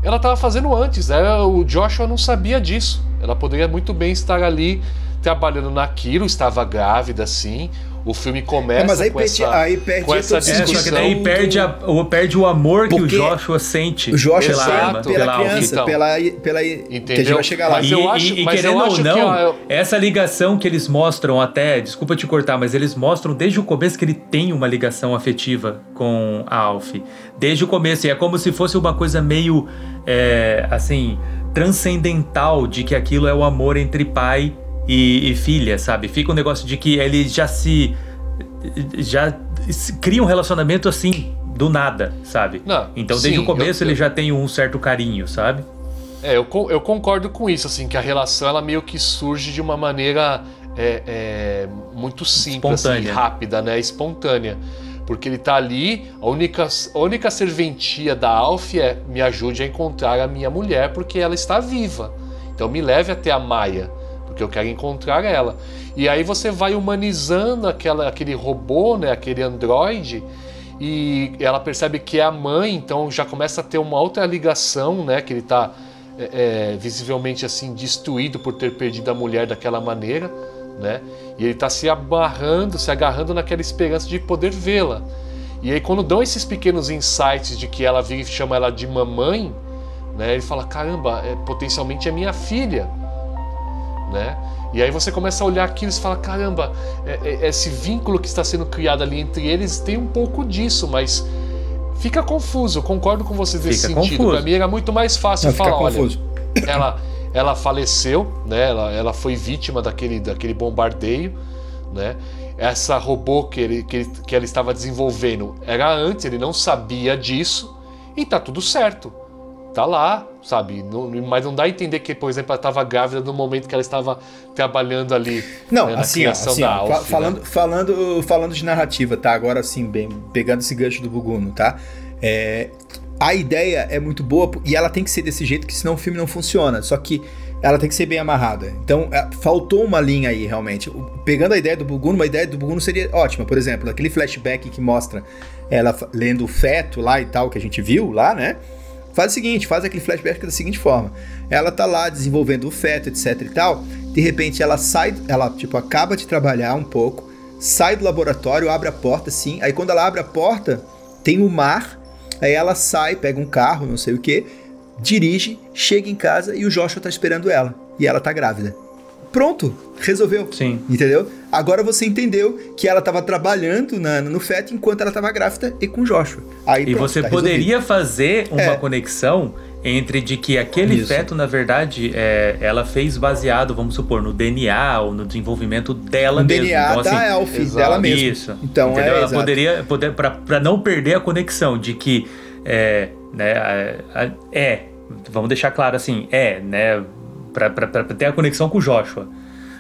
Ela estava fazendo antes, né? o Joshua não sabia disso. Ela poderia muito bem estar ali trabalhando naquilo, estava grávida, sim. O filme começa É, mas aí com, perde- essa, aí perde com essa É, só discussão. que daí perde, a- o, perde o amor que Porque o Joshua sente O Joshua pela pela, arma, pela Alf. criança, Então. pela, pela, que a gente Entendeu? vai chegar lá. Mas E, eu e- acho- e mas eu querendo ou acho que, não, eu- essa ligação que eles mostram até, desculpa te cortar, mas eles mostram desde o começo que ele tem uma ligação afetiva com a Alf. Desde o começo. E é como se fosse uma coisa meio, é, assim, transcendental de que aquilo é o amor entre pai e, e filha, sabe? Fica um negócio de que ele já se. já se cria um relacionamento assim. Do nada, sabe? Não, então, desde sim, o começo, eu- ele eu- já tem um certo carinho, sabe? É, eu, eu concordo com isso, assim, que a relação ela meio que surge de uma maneira é, é, muito simples, assim, rápida, né? Espontânea. Porque ele tá ali, a única, a única serventia da Alf é me ajude a encontrar a minha mulher porque ela está viva. Então me leve até a Maia, porque eu quero encontrar ela. E aí você vai humanizando aquela, aquele robô, né? Aquele androide e ela percebe que é a mãe, então já começa a ter uma outra ligação, né? Que ele está visivelmente assim destruído por ter perdido a mulher daquela maneira, né? E ele está se abarrando, se agarrando naquela esperança de poder vê-la. E aí quando dão esses pequenos insights de que ela vira chama ela de mamãe, né? Ele fala caramba, é, potencialmente é minha filha, né? E aí você começa a olhar aquilo e fala, caramba, é- é- esse vínculo que está sendo criado ali entre eles tem um pouco disso, mas fica confuso. Eu concordo com vocês nesse Fica sentido. Para mim era muito mais fácil Não, falar, olha, confuso. ela, ela faleceu, né? Ela, ela foi vítima daquele, daquele bombardeio, né? Essa robô que, ele, que, ele- que ela estava desenvolvendo era antes, ele não sabia disso e tá tudo certo. Tá lá, sabe? Não- mas não dá a entender que, por exemplo, ela estava grávida no momento que ela estava trabalhando ali Não, né, assim, ó, assim ó, Alf, né? falando, falando, falando de narrativa, tá? Agora sim, bem, pegando esse gancho do Buguno, tá? É, a ideia é muito boa e ela tem que ser desse jeito, que senão o filme não funciona. Só que ela tem que ser bem amarrada. Então, é, faltou uma linha aí, realmente. Pegando a ideia do Buguno, uma ideia do Buguno seria ótima. Por exemplo, aquele flashback que mostra ela lendo o feto lá e tal, que a gente viu lá, né? Faz o seguinte, faz aquele flashback da seguinte forma. Ela tá lá desenvolvendo o feto, etc e tal. De repente ela sai, ela tipo acaba de trabalhar um pouco, sai do laboratório, abre a porta assim. Aí quando ela abre a porta, tem o mar, aí ela sai, pega um carro, não sei o que, dirige, chega em casa e o Joshua tá esperando ela. E ela tá grávida. Pronto, resolveu. Sim. Entendeu? Agora você entendeu que ela tava trabalhando na- no feto enquanto ela tava grávida e com o Joshua. Aí, E pronto, você tá poderia fazer uma É. conexão entre de que aquele Isso. feto, na verdade, é, ela fez baseado, vamos supor, no DNA ou no desenvolvimento dela O mesma. DNA Então, assim, da Elf, exato. dela mesma. Isso. Então entendeu? é Ela exato. poderia, poder, pra, pra não perder a conexão de que é, né, é, vamos deixar claro assim, é, né, pra ter a conexão com o Joshua.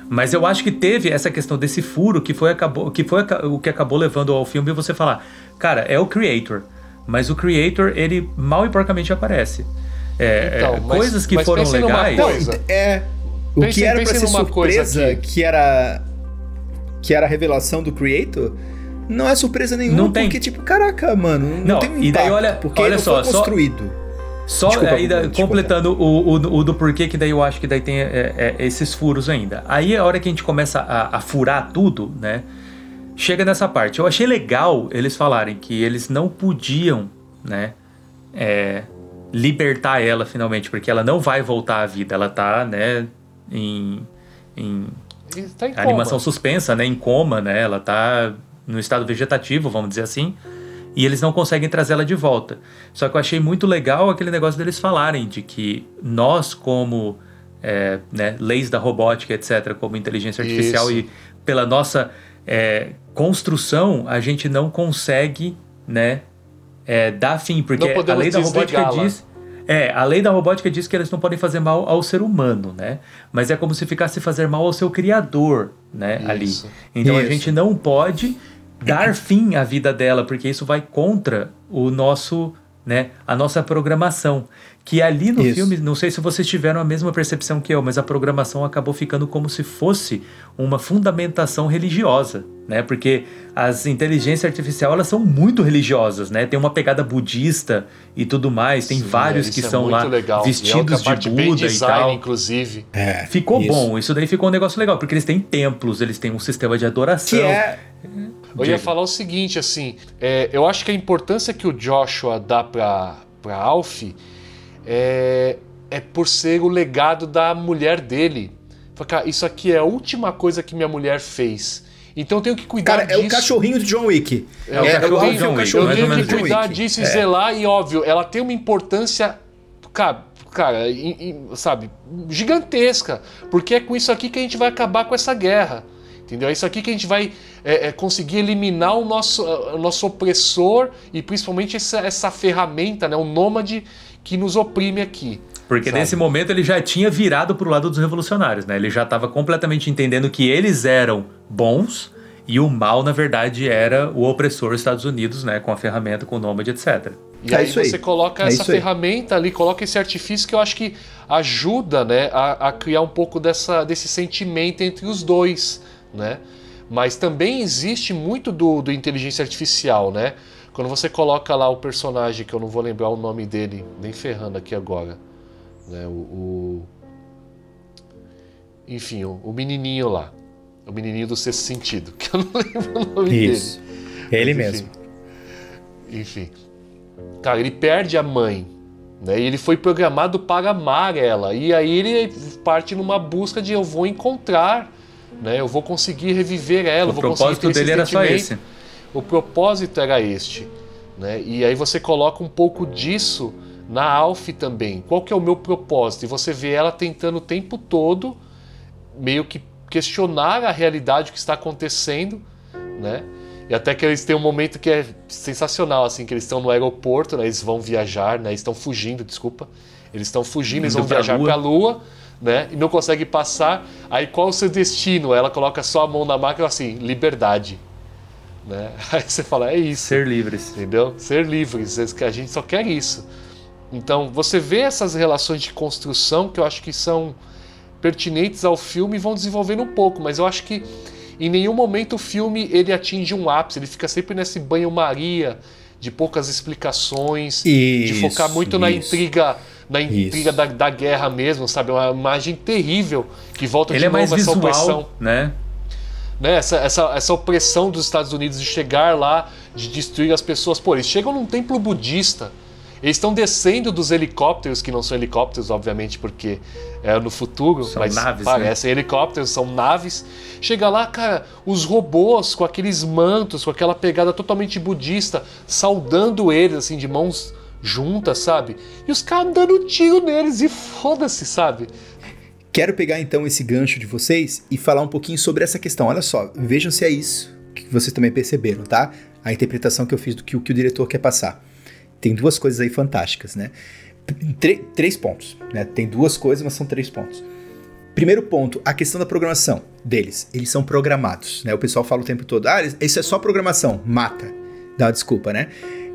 Mas eu acho que teve essa questão desse furo que foi, acabou, que foi o que acabou levando ao filme você falar, cara, é o Creator, mas o Creator, ele mal e porcamente aparece. É, Então, é, mas- coisas que mas foram legais. Não, coisa. é. O Pense- que era pra ser surpresa, que era. Que era a revelação do Creator, não é surpresa nenhuma, Não tem. porque, tipo, caraca, mano, não, Não, tem um e daí impacto, olha- porque olha só, foi só- construído. Só Desculpa, aí, da- desculpa. completando o, o- o do porquê, que daí eu acho que daí tem é, é, esses furos ainda. Aí a hora que a gente começa a, a furar tudo, né? Chega nessa parte. Eu achei legal eles falarem que eles não podiam, né? é, libertar ela finalmente, porque ela não vai voltar à vida. Ela tá, né? Em, em tá em animação coma. suspensa, né? Em coma, né? Ela tá no estado vegetativo, vamos dizer assim. E eles não conseguem trazer ela de volta. Só que eu achei muito legal aquele negócio deles falarem de que nós, como é, né, leis da robótica, etc., como inteligência artificial Isso. e pela nossa é, construção, a gente não consegue, né, é, dar fim, porque a lei da robótica diz é, a lei da robótica diz que eles não podem fazer mal ao ser humano, né? Mas é como se ficasse fazer mal ao seu criador, né? Ali. Isso. Então a Isso. gente não pode dar fim à vida dela, porque isso vai contra o nosso, né? A nossa programação. Que ali no Isso. filme, não sei se vocês tiveram a mesma percepção que eu, mas a programação acabou ficando como se fosse uma fundamentação religiosa, né? Porque as inteligências artificiais elas são muito religiosas, né? Tem uma pegada budista e tudo mais. Tem Sim, vários isso que é são muito lá legal. E é vestidos outra de Buda e design, tal. inclusive. É, Ficou isso. bom, isso daí ficou um negócio legal, porque eles têm templos, eles têm um sistema de adoração. Que é. Eu ia falar o seguinte, assim, é, eu acho que a importância que o Joshua dá pra, pra Alf é, é por ser o legado da mulher dele. Fala, cara, isso aqui é a última coisa que minha mulher fez. Então eu tenho que cuidar Cara, é disso. o cachorrinho de John Wick. É, o É, cachorrinho o Alf é de John Wick. cachorrinho Eu tenho que cuidar disso e É. zelar, e óbvio, ela tem uma importância, cara, cara e- e, sabe, gigantesca. Porque é com isso aqui que a gente vai acabar com essa guerra. Entendeu? É isso aqui que a gente vai é, é, conseguir eliminar o nosso, o nosso opressor e principalmente essa, essa ferramenta, né, o nômade que nos oprime aqui. Porque sabe? nesse momento ele já tinha virado pro lado dos revolucionários, né? Ele já estava completamente entendendo que eles eram bons e o mal, na verdade, era o opressor Estados Unidos, né? Com a ferramenta, com o nômade, etc. E É aí isso aí. você coloca É essa isso aí. ferramenta ali, coloca esse artifício que eu acho que ajuda né, a, a criar um pouco dessa, desse sentimento entre os dois, né? Mas também existe muito do, do inteligência artificial, né? Quando você coloca lá o personagem, que eu não vou lembrar o nome dele, nem ferrando aqui agora, né? O, o- enfim, o, o menininho lá, o menininho do sexto sentido, que eu não lembro o nome Isso. dele. Ele Mas, mesmo. Enfim. Enfim. Cara, ele perde a mãe. Né? E ele foi programado para amar ela. E aí ele parte numa busca de eu vou encontrar, né? eu vou conseguir reviver ela. o vou propósito dele era só esse. O propósito era este. Né? E aí você coloca um pouco disso na Alf também. Qual que é o meu propósito? E você vê ela tentando o tempo todo meio que questionar a realidade que está acontecendo, né? E até que eles têm um momento que é sensacional, assim, que eles estão no aeroporto, né? Eles vão viajar, né? Eles estão fugindo, desculpa. Eles estão fugindo, eles Indo vão pra viajar para a Lua, né? E não conseguem passar. Aí qual o seu destino? Ela coloca só a mão na máquina assim, liberdade. Né? Aí você fala, é isso. Ser livres. Entendeu? Ser livres, que a gente só quer isso. Então, você vê essas relações de construção que eu acho que são pertinentes ao filme e vão desenvolvendo um pouco, mas eu acho que em nenhum momento o filme ele atinge um ápice, ele fica sempre nesse banho-maria de poucas explicações, de Isso, focar muito na isso. intriga, na intriga da, da guerra mesmo, sabe? Uma imagem terrível que volta Ele de é novo mais essa visual, opressão. né? né, essa, essa, essa opressão dos Estados Unidos de chegar lá, de destruir as pessoas. Pô, eles chegam num templo budista. Eles estão descendo dos helicópteros, que não são helicópteros, obviamente, porque é no futuro, São mas naves, né? parecem helicópteros, são naves. Chega lá, cara, os robôs com aqueles mantos, com aquela pegada totalmente budista, saudando eles, assim, de mãos juntas, sabe? E os caras dando tiro neles e foda-se, sabe? Quero pegar então esse gancho de vocês e falar um pouquinho sobre essa questão. Olha só, vejam se é isso que vocês também perceberam, tá? A interpretação que eu fiz do que, o que o diretor quer passar. Tem duas coisas aí fantásticas, né? Tre- três pontos, né? Tem duas coisas, mas são três pontos. Primeiro ponto, a questão da programação deles. Eles são programados, né? O pessoal fala o tempo todo, ah, isso é só programação, mata. Dá uma desculpa, né?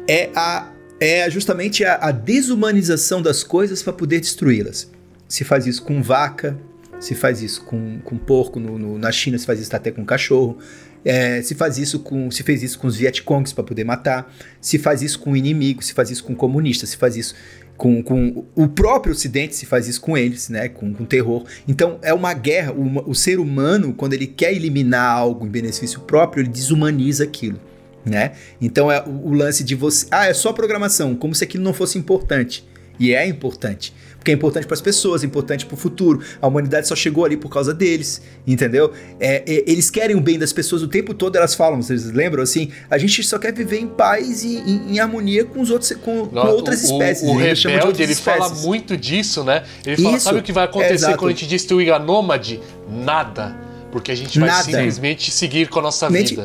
É, a, é justamente a, a desumanização das coisas para poder destruí-las. Se faz isso com vaca, se faz isso com, com porco, no, no- na China se faz isso até com cachorro. É, se faz isso com. Se fez isso com os Vietcongs para poder matar. Se faz isso com o inimigo, se faz isso com comunistas, se faz isso com, com o próprio Ocidente, se faz isso com eles, né? Com, com terror. Então é uma guerra. O, o ser humano, quando ele quer eliminar algo em benefício próprio, ele desumaniza aquilo. Né? Então é o, o lance de você. Ah, é só programação, como se aquilo não fosse importante. E é importante. Porque é importante para as pessoas, é importante para o futuro. A humanidade só chegou ali por causa deles, entendeu? É, é, eles querem o bem das pessoas o tempo todo, elas falam, vocês lembram assim? A gente só quer viver em paz e em, em harmonia com os outros, com, com outras o, espécies. O, o rebelde, ele fala espécies. muito disso, né? Ele fala, Isso, sabe o que vai acontecer exato. quando a gente destruir a Nômade? Nada. Porque a gente vai Nada. simplesmente seguir com a nossa Mente-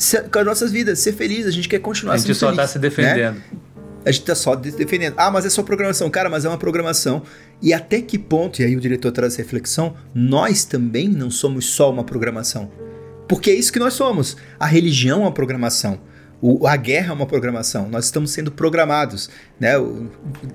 vida. Se- com as nossas vidas, ser feliz, a gente quer continuar A gente sendo só tá feliz, se né? defendendo. A gente tá só de- defendendo. Ah, mas é só programação. Cara, mas é uma programação. E até que ponto, e aí o diretor traz reflexão, nós também não somos só uma programação. Porque é isso que nós somos. A religião é uma programação. O- a guerra é uma programação. Nós estamos sendo programados. Né? O-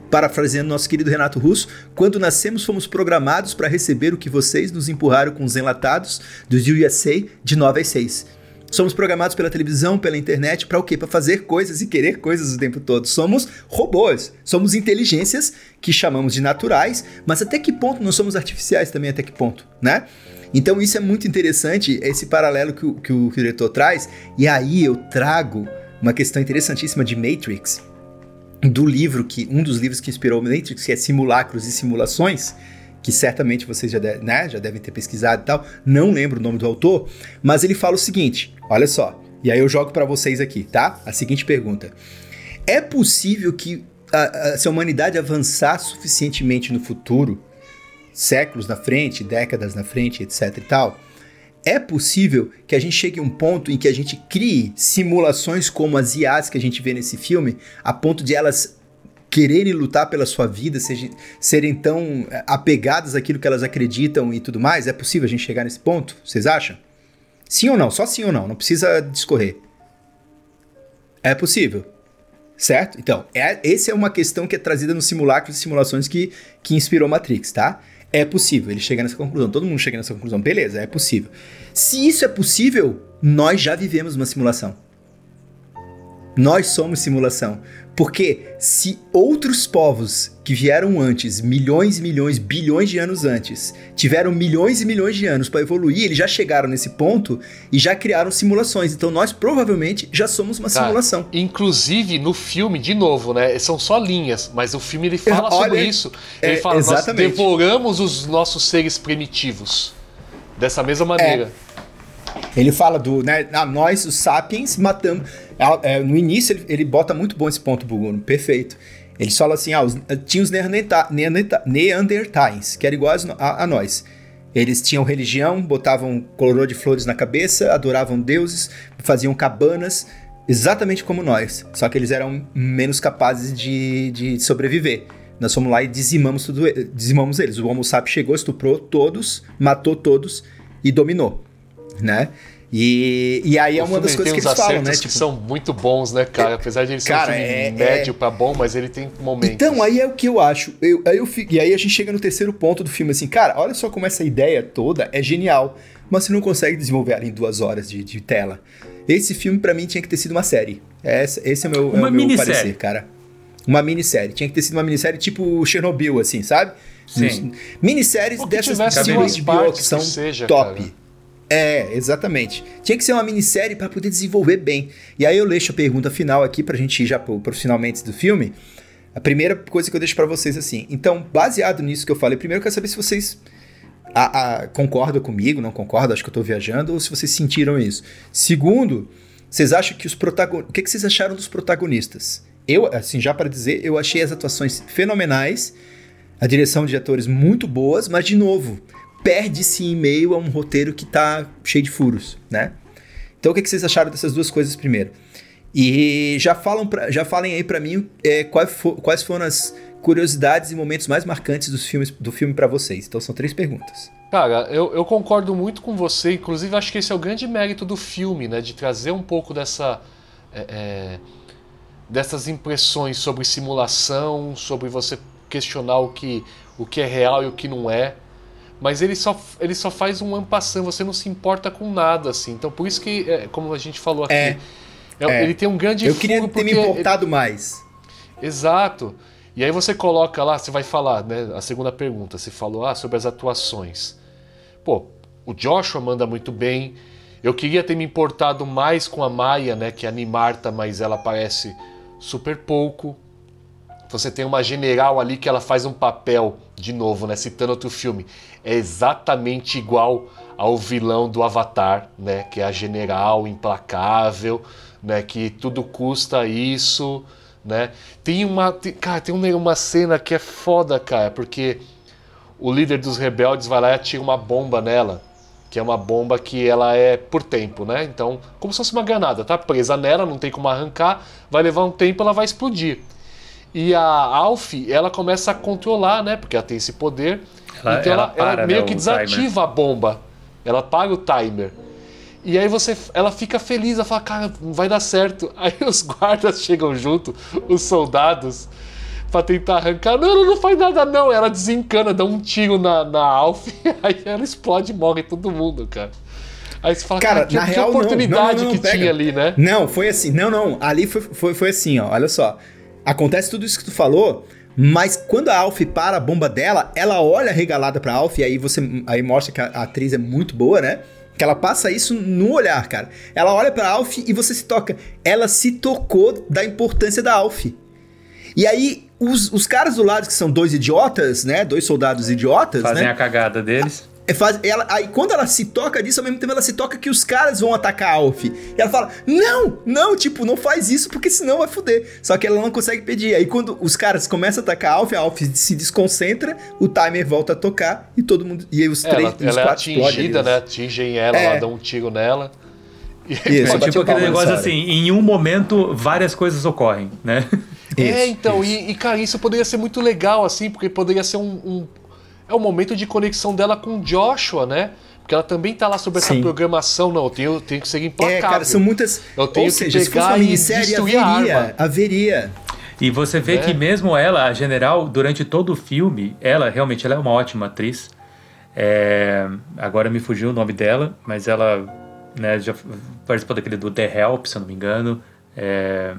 parafraseando nosso querido Renato Russo, quando nascemos fomos programados para receber o que vocês nos empurraram com os enlatados dos USA de 9 às 6. Somos programados pela televisão, pela internet, para o quê? Para fazer coisas e querer coisas o tempo todo. Somos robôs, somos inteligências que chamamos de naturais, mas até que ponto nós somos artificiais também? Até que ponto, né? Então isso é muito interessante, esse paralelo que o, que o diretor traz, e aí eu trago uma questão interessantíssima de Matrix, do livro que um dos livros que inspirou Matrix, que é Simulacros e Simulações, que certamente vocês já, de- né, já devem ter pesquisado e tal. Não lembro o nome do autor, mas ele fala o seguinte: olha só. E aí eu jogo pra vocês aqui, tá? A seguinte pergunta: É possível que a, a- se a humanidade avançar suficientemente no futuro, séculos na frente, décadas na frente, etc e tal, é possível que a gente chegue a um ponto em que a gente crie simulações como as IAs que a gente vê nesse filme, a ponto de elas quererem lutar pela sua vida, seja, serem tão eh, apegadas àquilo que elas acreditam e tudo mais? É possível a gente chegar nesse ponto? Vocês acham? Sim ou não? Só sim ou não, não precisa discorrer. É possível. Certo? Então, é, essa é uma questão que é trazida no simulacro e simulações que, que inspirou Matrix, tá? É possível, ele chega nessa conclusão, todo mundo chega nessa conclusão, beleza, é possível. Se isso é possível, nós já vivemos uma simulação. Nós somos simulação. Porque se outros povos que vieram antes, milhões e milhões, bilhões de anos antes, tiveram milhões e milhões de anos para evoluir, eles já chegaram nesse ponto e já criaram simulações. Então nós provavelmente já somos uma Cara, simulação. Inclusive, no filme, de novo, né? São só linhas, mas o filme ele fala Olha, sobre isso. Ele é, fala, nós exatamente. devoramos os nossos seres primitivos. Dessa mesma maneira. Ele fala do, né, ah, nós, os sapiens, matamos. É, no início ele, ele bota muito bom esse ponto, Buguno, perfeito. Ele fala assim, ah, os, tinha os neanderta- neanderta- neandertais, que eram iguais a, a nós. Eles tinham religião, botavam coroa de flores na cabeça, adoravam deuses, faziam cabanas, exatamente como nós. Só que eles eram menos capazes de, de sobreviver. Nós fomos lá e dizimamos, tudo, dizimamos eles. O Homo sapiens chegou, estuprou todos, matou todos e dominou, né? E, e aí é O uma das coisas que eles falam, né? que são muito bons, né, cara? Apesar de ele ser cara, um filme é- médio é- pra bom, mas ele tem momentos. Então, aí é o que eu acho. Eu, aí eu fico- e aí a gente chega no terceiro ponto do filme, assim, cara, olha só como essa ideia toda é genial, mas você não consegue desenvolver ela em duas horas de, de tela. Esse filme, pra mim, tinha que ter sido uma série. Essa- esse é o meu, é Uma o meu parecer, cara. Uma minissérie. Tinha que ter sido uma minissérie tipo Chernobyl, assim, sabe? Sim. Minisséries dessas de HBO que são seja, top. cara. É, exatamente. Tinha que ser uma minissérie para poder desenvolver bem. E aí eu deixo a pergunta final aqui pra gente ir já pro, pro finalmente do filme. A primeira coisa que eu deixo para vocês assim. Então, baseado nisso que eu falei, primeiro eu quero saber se vocês a, a, concordam comigo, não concordam, acho que eu tô viajando, ou se vocês sentiram isso. Segundo, vocês acham que os protagonistas. O que, que vocês acharam dos protagonistas? Eu, assim, já para dizer, eu achei as atuações fenomenais, a direção de atores muito boas, mas de novo, perde-se em meio a um roteiro que tá cheio de furos, né? Então o que, que vocês acharam dessas duas coisas primeiro? E já, falam pra, já falem aí para mim é, quais, for, quais foram as curiosidades e momentos mais marcantes dos filmes, do filme para vocês. Então são três perguntas. Cara, eu, eu, concordo muito com você. Inclusive, acho que esse é o grande mérito do filme, né? De trazer um pouco dessa. É, é, dessas impressões sobre simulação, sobre você questionar o que, o que é real e o que não é mas ele só, ele só faz um ampassão, você não se importa com nada, assim. Então por isso que, é, como a gente falou aqui, é, é, ele tem um grande Eu queria ter me importado ele... mais. Exato. E aí você coloca lá, você vai falar, né? A segunda pergunta, você falou ah, sobre as atuações. Pô, o Joshua manda muito bem. Eu queria ter me importado mais com a Maia, né? Que é a Nimarta, mas ela aparece super pouco. Você tem uma general ali que ela faz um papel, de novo, né? Citando outro filme é exatamente igual ao vilão do Avatar, né? Que é a general implacável, né? Que tudo custa isso, né? Tem uma, tem, cara, tem uma cena que é foda, cara, porque o líder dos rebeldes vai lá e atira uma bomba nela, que é uma bomba que ela é por tempo, né? Então, como se fosse uma granada, tá presa nela, não tem como arrancar, vai levar um tempo, ela vai explodir. E a Alf, ela começa a controlar, né? Porque ela tem esse poder ela, então ela, ela, para, ela meio né, que desativa timer. a bomba. Ela paga o timer. E aí você, ela fica feliz, ela fala, cara, vai dar certo. Aí os guardas chegam junto, os soldados, pra tentar arrancar. Não, não, não faz nada não. Ela desencana, dá um tiro na, na Alf, aí ela explode e morre todo mundo, cara. Aí você fala, cara, cara que, na que real, oportunidade não, não, não, que pega. tinha ali, né? Não, foi assim. Não, não. Ali foi, foi, foi assim, ó. Olha só. Acontece tudo isso que tu falou, mas quando a Alf para a bomba dela, ela olha regalada pra Alf, e aí você aí mostra que a, a atriz é muito boa, né? Que ela passa isso no olhar, cara. Ela olha pra Alf e você se toca. Ela se tocou da importância da Alf. E aí, os, os caras do lado, que são dois idiotas, né? Dois soldados idiotas, Fazem né? a cagada deles. É, faz, ela, aí quando ela se toca disso, ao mesmo tempo ela se toca que os caras vão atacar a Alf. E ela fala: Não, não, tipo, não faz isso porque senão vai foder. Só que ela não consegue pedir. Aí quando os caras começam a atacar a Alf, a Alf se desconcentra, o timer volta a tocar e todo mundo. E aí os três. Ela, ela é atingida, né? Atingem ela, é. dão um tiro nela. Isso, é, tipo aquele negócio assim, em um momento várias coisas ocorrem, né? é, então, isso. E, e, cara, isso poderia ser muito legal, assim, porque poderia ser um, um é o momento de conexão dela com Joshua, né? Porque ela também tá lá sobre essa Sim. programação. Não, eu tenho, tenho que seguir implacável. É, cara, são muitas... Eu tenho Ou que seja, pegar se fosse uma minissérie, haveria, haveria. E você vê é. que mesmo ela, a general, durante todo o filme, ela realmente ela é uma ótima atriz. É, agora me fugiu o nome dela, mas ela né, já participou daquele do The Help, se eu não me engano. É,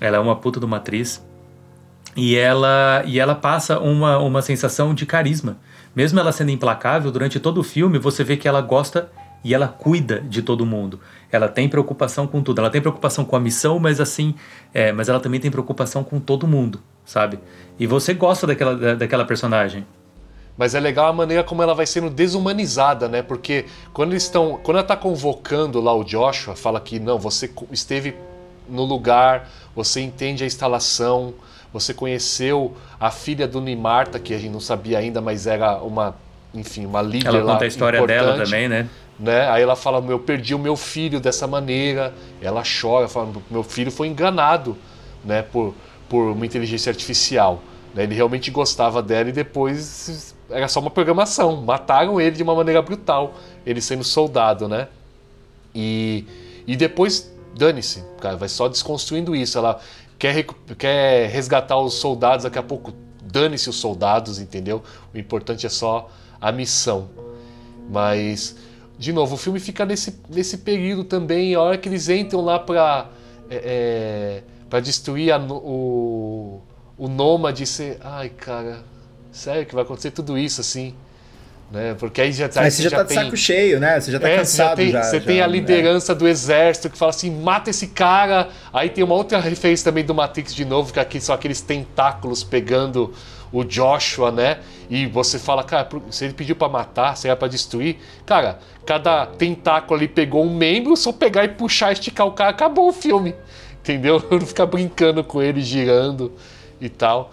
ela é uma puta de uma atriz. E ela, e ela passa uma, uma sensação de carisma. Mesmo ela sendo implacável, durante todo o filme você vê que ela gosta e ela cuida de todo mundo. Ela tem preocupação com tudo. Ela tem preocupação com a missão, mas assim, é, mas ela também tem preocupação com todo mundo, sabe? E você gosta daquela, da, daquela personagem. Mas é legal a maneira como ela vai sendo desumanizada, né? Porque quando eles estão, quando ela está convocando lá o Joshua, fala que não, você esteve no lugar, você entende a instalação, você conheceu a filha do Nimarta, que a gente não sabia ainda, mas era uma, enfim, uma líder ela conta a história dela também, né? né? Aí ela fala: "Eu perdi o meu filho dessa maneira". Ela chora, fala: "Meu filho foi enganado, né, por por uma inteligência artificial". Né? Ele realmente gostava dela e depois era só uma programação. Mataram ele de uma maneira brutal, ele sendo soldado, né? E e depois dane-se, cara, vai só desconstruindo isso. Ela quer, quer resgatar os soldados, daqui a pouco dane-se os soldados, entendeu? O importante é só a missão. Mas, de novo, o filme fica nesse, nesse período também, a hora que eles entram lá pra, é, é, pra destruir a, o, o nômade. Ser, ai, cara, sério que vai acontecer tudo isso assim? Né? Porque aí já, aí você já, já tá de saco cheio, né? Você já tá é, cansado. Você, já tem, já, você tem a é. liderança é. do exército que fala assim: mata esse cara. Aí tem uma outra referência também do Matrix de novo, que aqui são aqueles tentáculos pegando o Joshua, né? E você fala, cara, se ele pediu para matar, se era para destruir, cara, cada tentáculo ali pegou um membro, só pegar e puxar, esticar o cara, acabou o filme. Entendeu? Não ficar brincando com ele, girando e tal.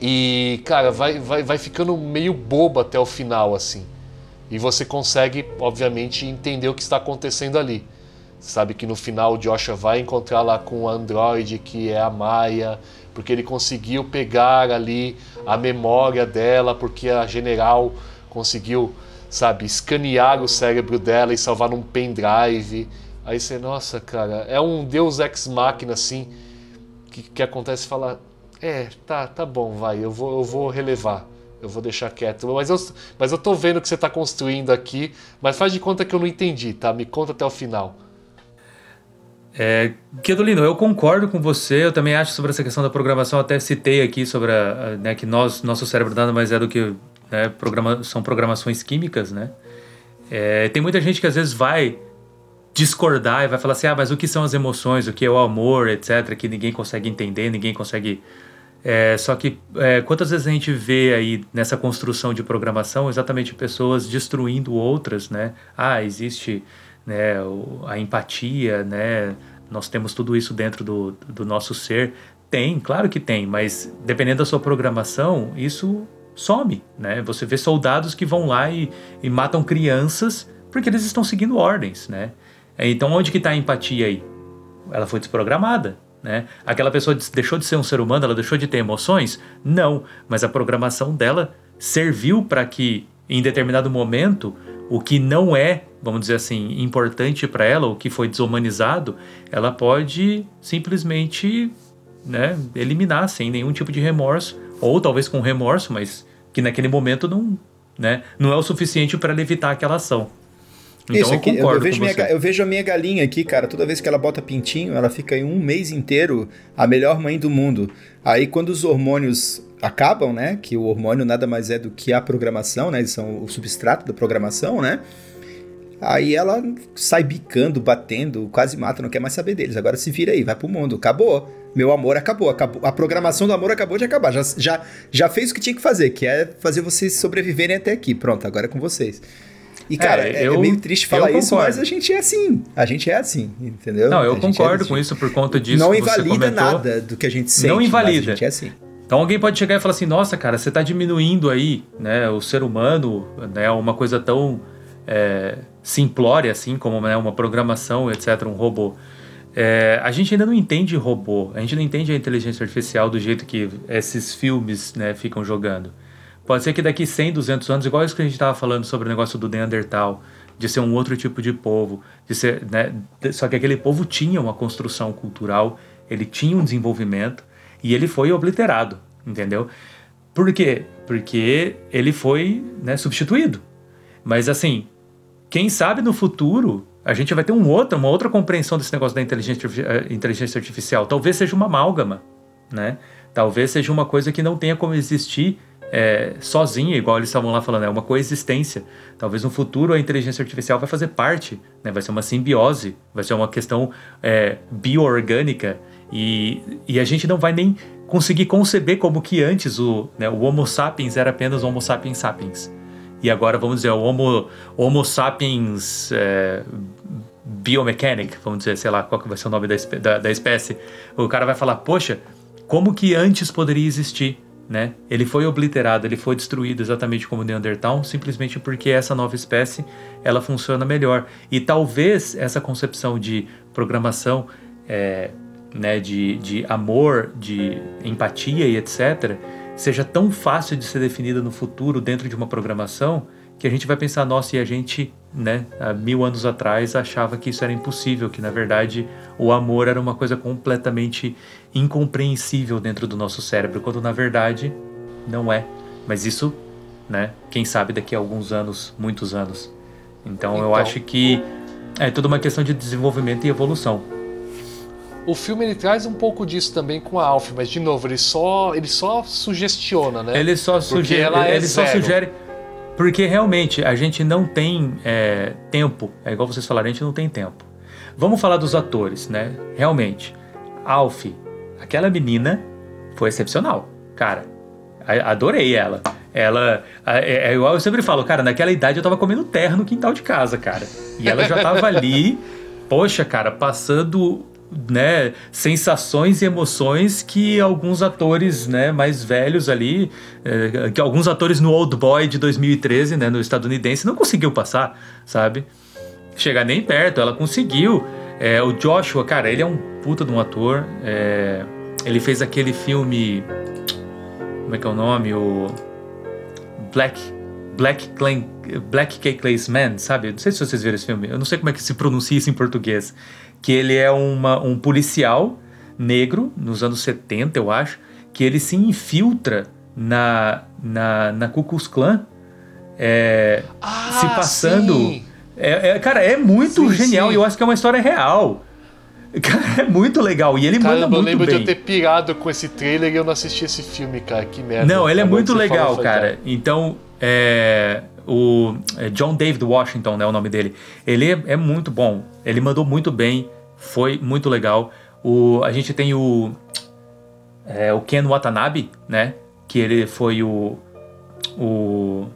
E, cara, vai, vai, vai ficando meio bobo até o final, assim. E você consegue, obviamente, entender o que está acontecendo ali. Sabe que no final o Joshua vai encontrar lá com o Android, que é a Maia, porque ele conseguiu pegar ali a memória dela, porque a general conseguiu, sabe, escanear o cérebro dela e salvar num pendrive. Aí você, nossa, cara, é um Deus ex machina assim, que, que acontece e fala, é, tá, tá bom, vai, eu vou, eu vou relevar. Eu vou deixar quieto. Mas eu, mas eu tô vendo que você tá construindo aqui, mas faz de conta que eu não entendi, tá? Me conta até o final. É, Kedolino, eu concordo com você. Eu também acho sobre essa questão da programação. Até citei aqui sobre a, a, né, que nós, nosso cérebro nada mais é do que né, programa, são programações químicas, né? É, tem muita gente que às vezes vai discordar e vai falar assim: ah, mas o que são as emoções, o que é o amor, etc., que ninguém consegue entender, ninguém consegue é, só que é, quantas vezes a gente vê aí nessa construção de programação exatamente pessoas destruindo outras, né? Ah, existe né, a empatia, né? Nós temos tudo isso dentro do, do nosso ser. Tem, claro que tem, mas dependendo da sua programação, isso some, né? Você vê soldados que vão lá e, e matam crianças porque eles estão seguindo ordens, né? Então onde que está a empatia aí? Ela foi desprogramada, né? Aquela pessoa deixou de ser um ser humano, ela deixou de ter emoções? Não, mas a programação dela serviu para que, em determinado momento, o que não é, vamos dizer assim, importante para ela, o que foi desumanizado, ela pode simplesmente né, eliminar sem nenhum tipo de remorso, ou talvez com remorso, mas que naquele momento não, né, não é o suficiente para evitar aquela ação. Então Isso aqui, eu, eu, vejo minha, eu vejo a minha galinha aqui, cara. Toda vez que ela bota pintinho, ela fica em um mês inteiro a melhor mãe do mundo. Aí quando os hormônios acabam, né? Que o hormônio nada mais é do que a programação, né? Eles são o substrato da programação, né? Aí ela sai bicando, batendo, quase mata, não quer mais saber deles. Agora se vira aí, vai pro mundo. Acabou. Meu amor acabou. acabou. A programação do amor acabou de acabar. Já, já, já fez o que tinha que fazer, que é fazer vocês sobreviverem até aqui. Pronto, agora é com vocês. E, cara, é, eu, é meio triste falar isso, mas a gente é assim. A gente é assim, entendeu? Não, eu concordo é com isso por conta disso. Não invalida nada do que a gente sente. Não invalida. a gente é assim. Então alguém pode chegar e falar assim, nossa, cara, você está diminuindo aí, né, o ser humano, né, uma coisa tão é, simplória assim, como né, uma programação, etc., um robô. É, a gente ainda não entende robô, a gente não entende a inteligência artificial do jeito que esses filmes né, ficam jogando. Pode ser que daqui 100, 200 anos, igual isso que a gente estava falando sobre o negócio do Neandertal, de ser um outro tipo de povo, de ser, né, só que aquele povo tinha uma construção cultural, ele tinha um desenvolvimento e ele foi obliterado, entendeu? Por quê? Porque ele foi né, substituído. Mas assim, quem sabe no futuro a gente vai ter um outro, uma outra compreensão desse negócio da inteligência, eh, inteligência artificial. Talvez seja uma amálgama, né? Talvez seja uma coisa que não tenha como existir é, sozinha, igual eles estavam lá falando, é uma coexistência. Talvez no futuro a inteligência artificial vai fazer parte, né? vai ser uma simbiose, vai ser uma questão é, bioorgânica e, e a gente não vai nem conseguir conceber como que antes o, né, o Homo sapiens era apenas Homo sapiens sapiens. E agora vamos dizer o Homo, homo sapiens é, biomechanic, vamos dizer, sei lá qual que vai ser o nome da, da, da espécie. O cara vai falar, poxa, como que antes poderia existir? Né? Ele foi obliterado, ele foi destruído exatamente como o Neandertal, simplesmente porque essa nova espécie ela funciona melhor. E talvez essa concepção de programação, é, né, de, de amor, de empatia e etc., seja tão fácil de ser definida no futuro dentro de uma programação que a gente vai pensar, nossa, e a gente, né, há mil anos atrás achava que isso era impossível, que na verdade o amor era uma coisa completamente incompreensível dentro do nosso cérebro, quando na verdade não é. Mas isso, né, quem sabe daqui a alguns anos, muitos anos. Então, então eu acho que é tudo uma questão de desenvolvimento e evolução. O filme ele traz um pouco disso também com a Alf, mas de novo, ele só ele só sugestiona, né? Ele só sugere, ele, é ele só sugere Porque realmente a gente não tem é, tempo. É igual vocês falaram, a gente não tem tempo. Vamos falar dos atores, né? Realmente. Alf, aquela menina foi excepcional. Cara, adorei ela. Ela. É, é igual eu sempre falo, cara, naquela idade eu tava comendo terra no quintal de casa, cara. E ela já tava ali, poxa, cara, passando. Né, sensações e emoções que alguns atores né, mais velhos ali, eh, que alguns atores no Old Boy de 2013, né, no estadunidense, não conseguiu passar, sabe? chegar nem perto, ela conseguiu. É, o Joshua, cara, ele é um puta de um ator. é, ele fez aquele filme. Como é que é o nome? O. Black. Black, Clan, Black Cake Man, sabe? Não sei se vocês viram esse filme. Eu não sei como é que se pronuncia isso em português. Que ele é uma, um policial negro, nos anos 70, eu acho, que ele se infiltra na, na, na Ku Klux Klan. é, Ah, se passando. sim. É, é- cara, é muito Sim, genial e eu acho que é uma história real. Cara, é muito legal. E ele manda Caramba, eu muito lembro bem. de eu ter pirado com esse trailer e eu não assisti esse filme, cara. Que merda. Não, ele é muito legal, eu cara. Então, é, o é John David Washington, né, o nome dele. Ele é, muito bom. Ele mandou muito bem. Foi muito legal. O, a gente tem o é, o Ken Watanabe, né? Que ele foi o o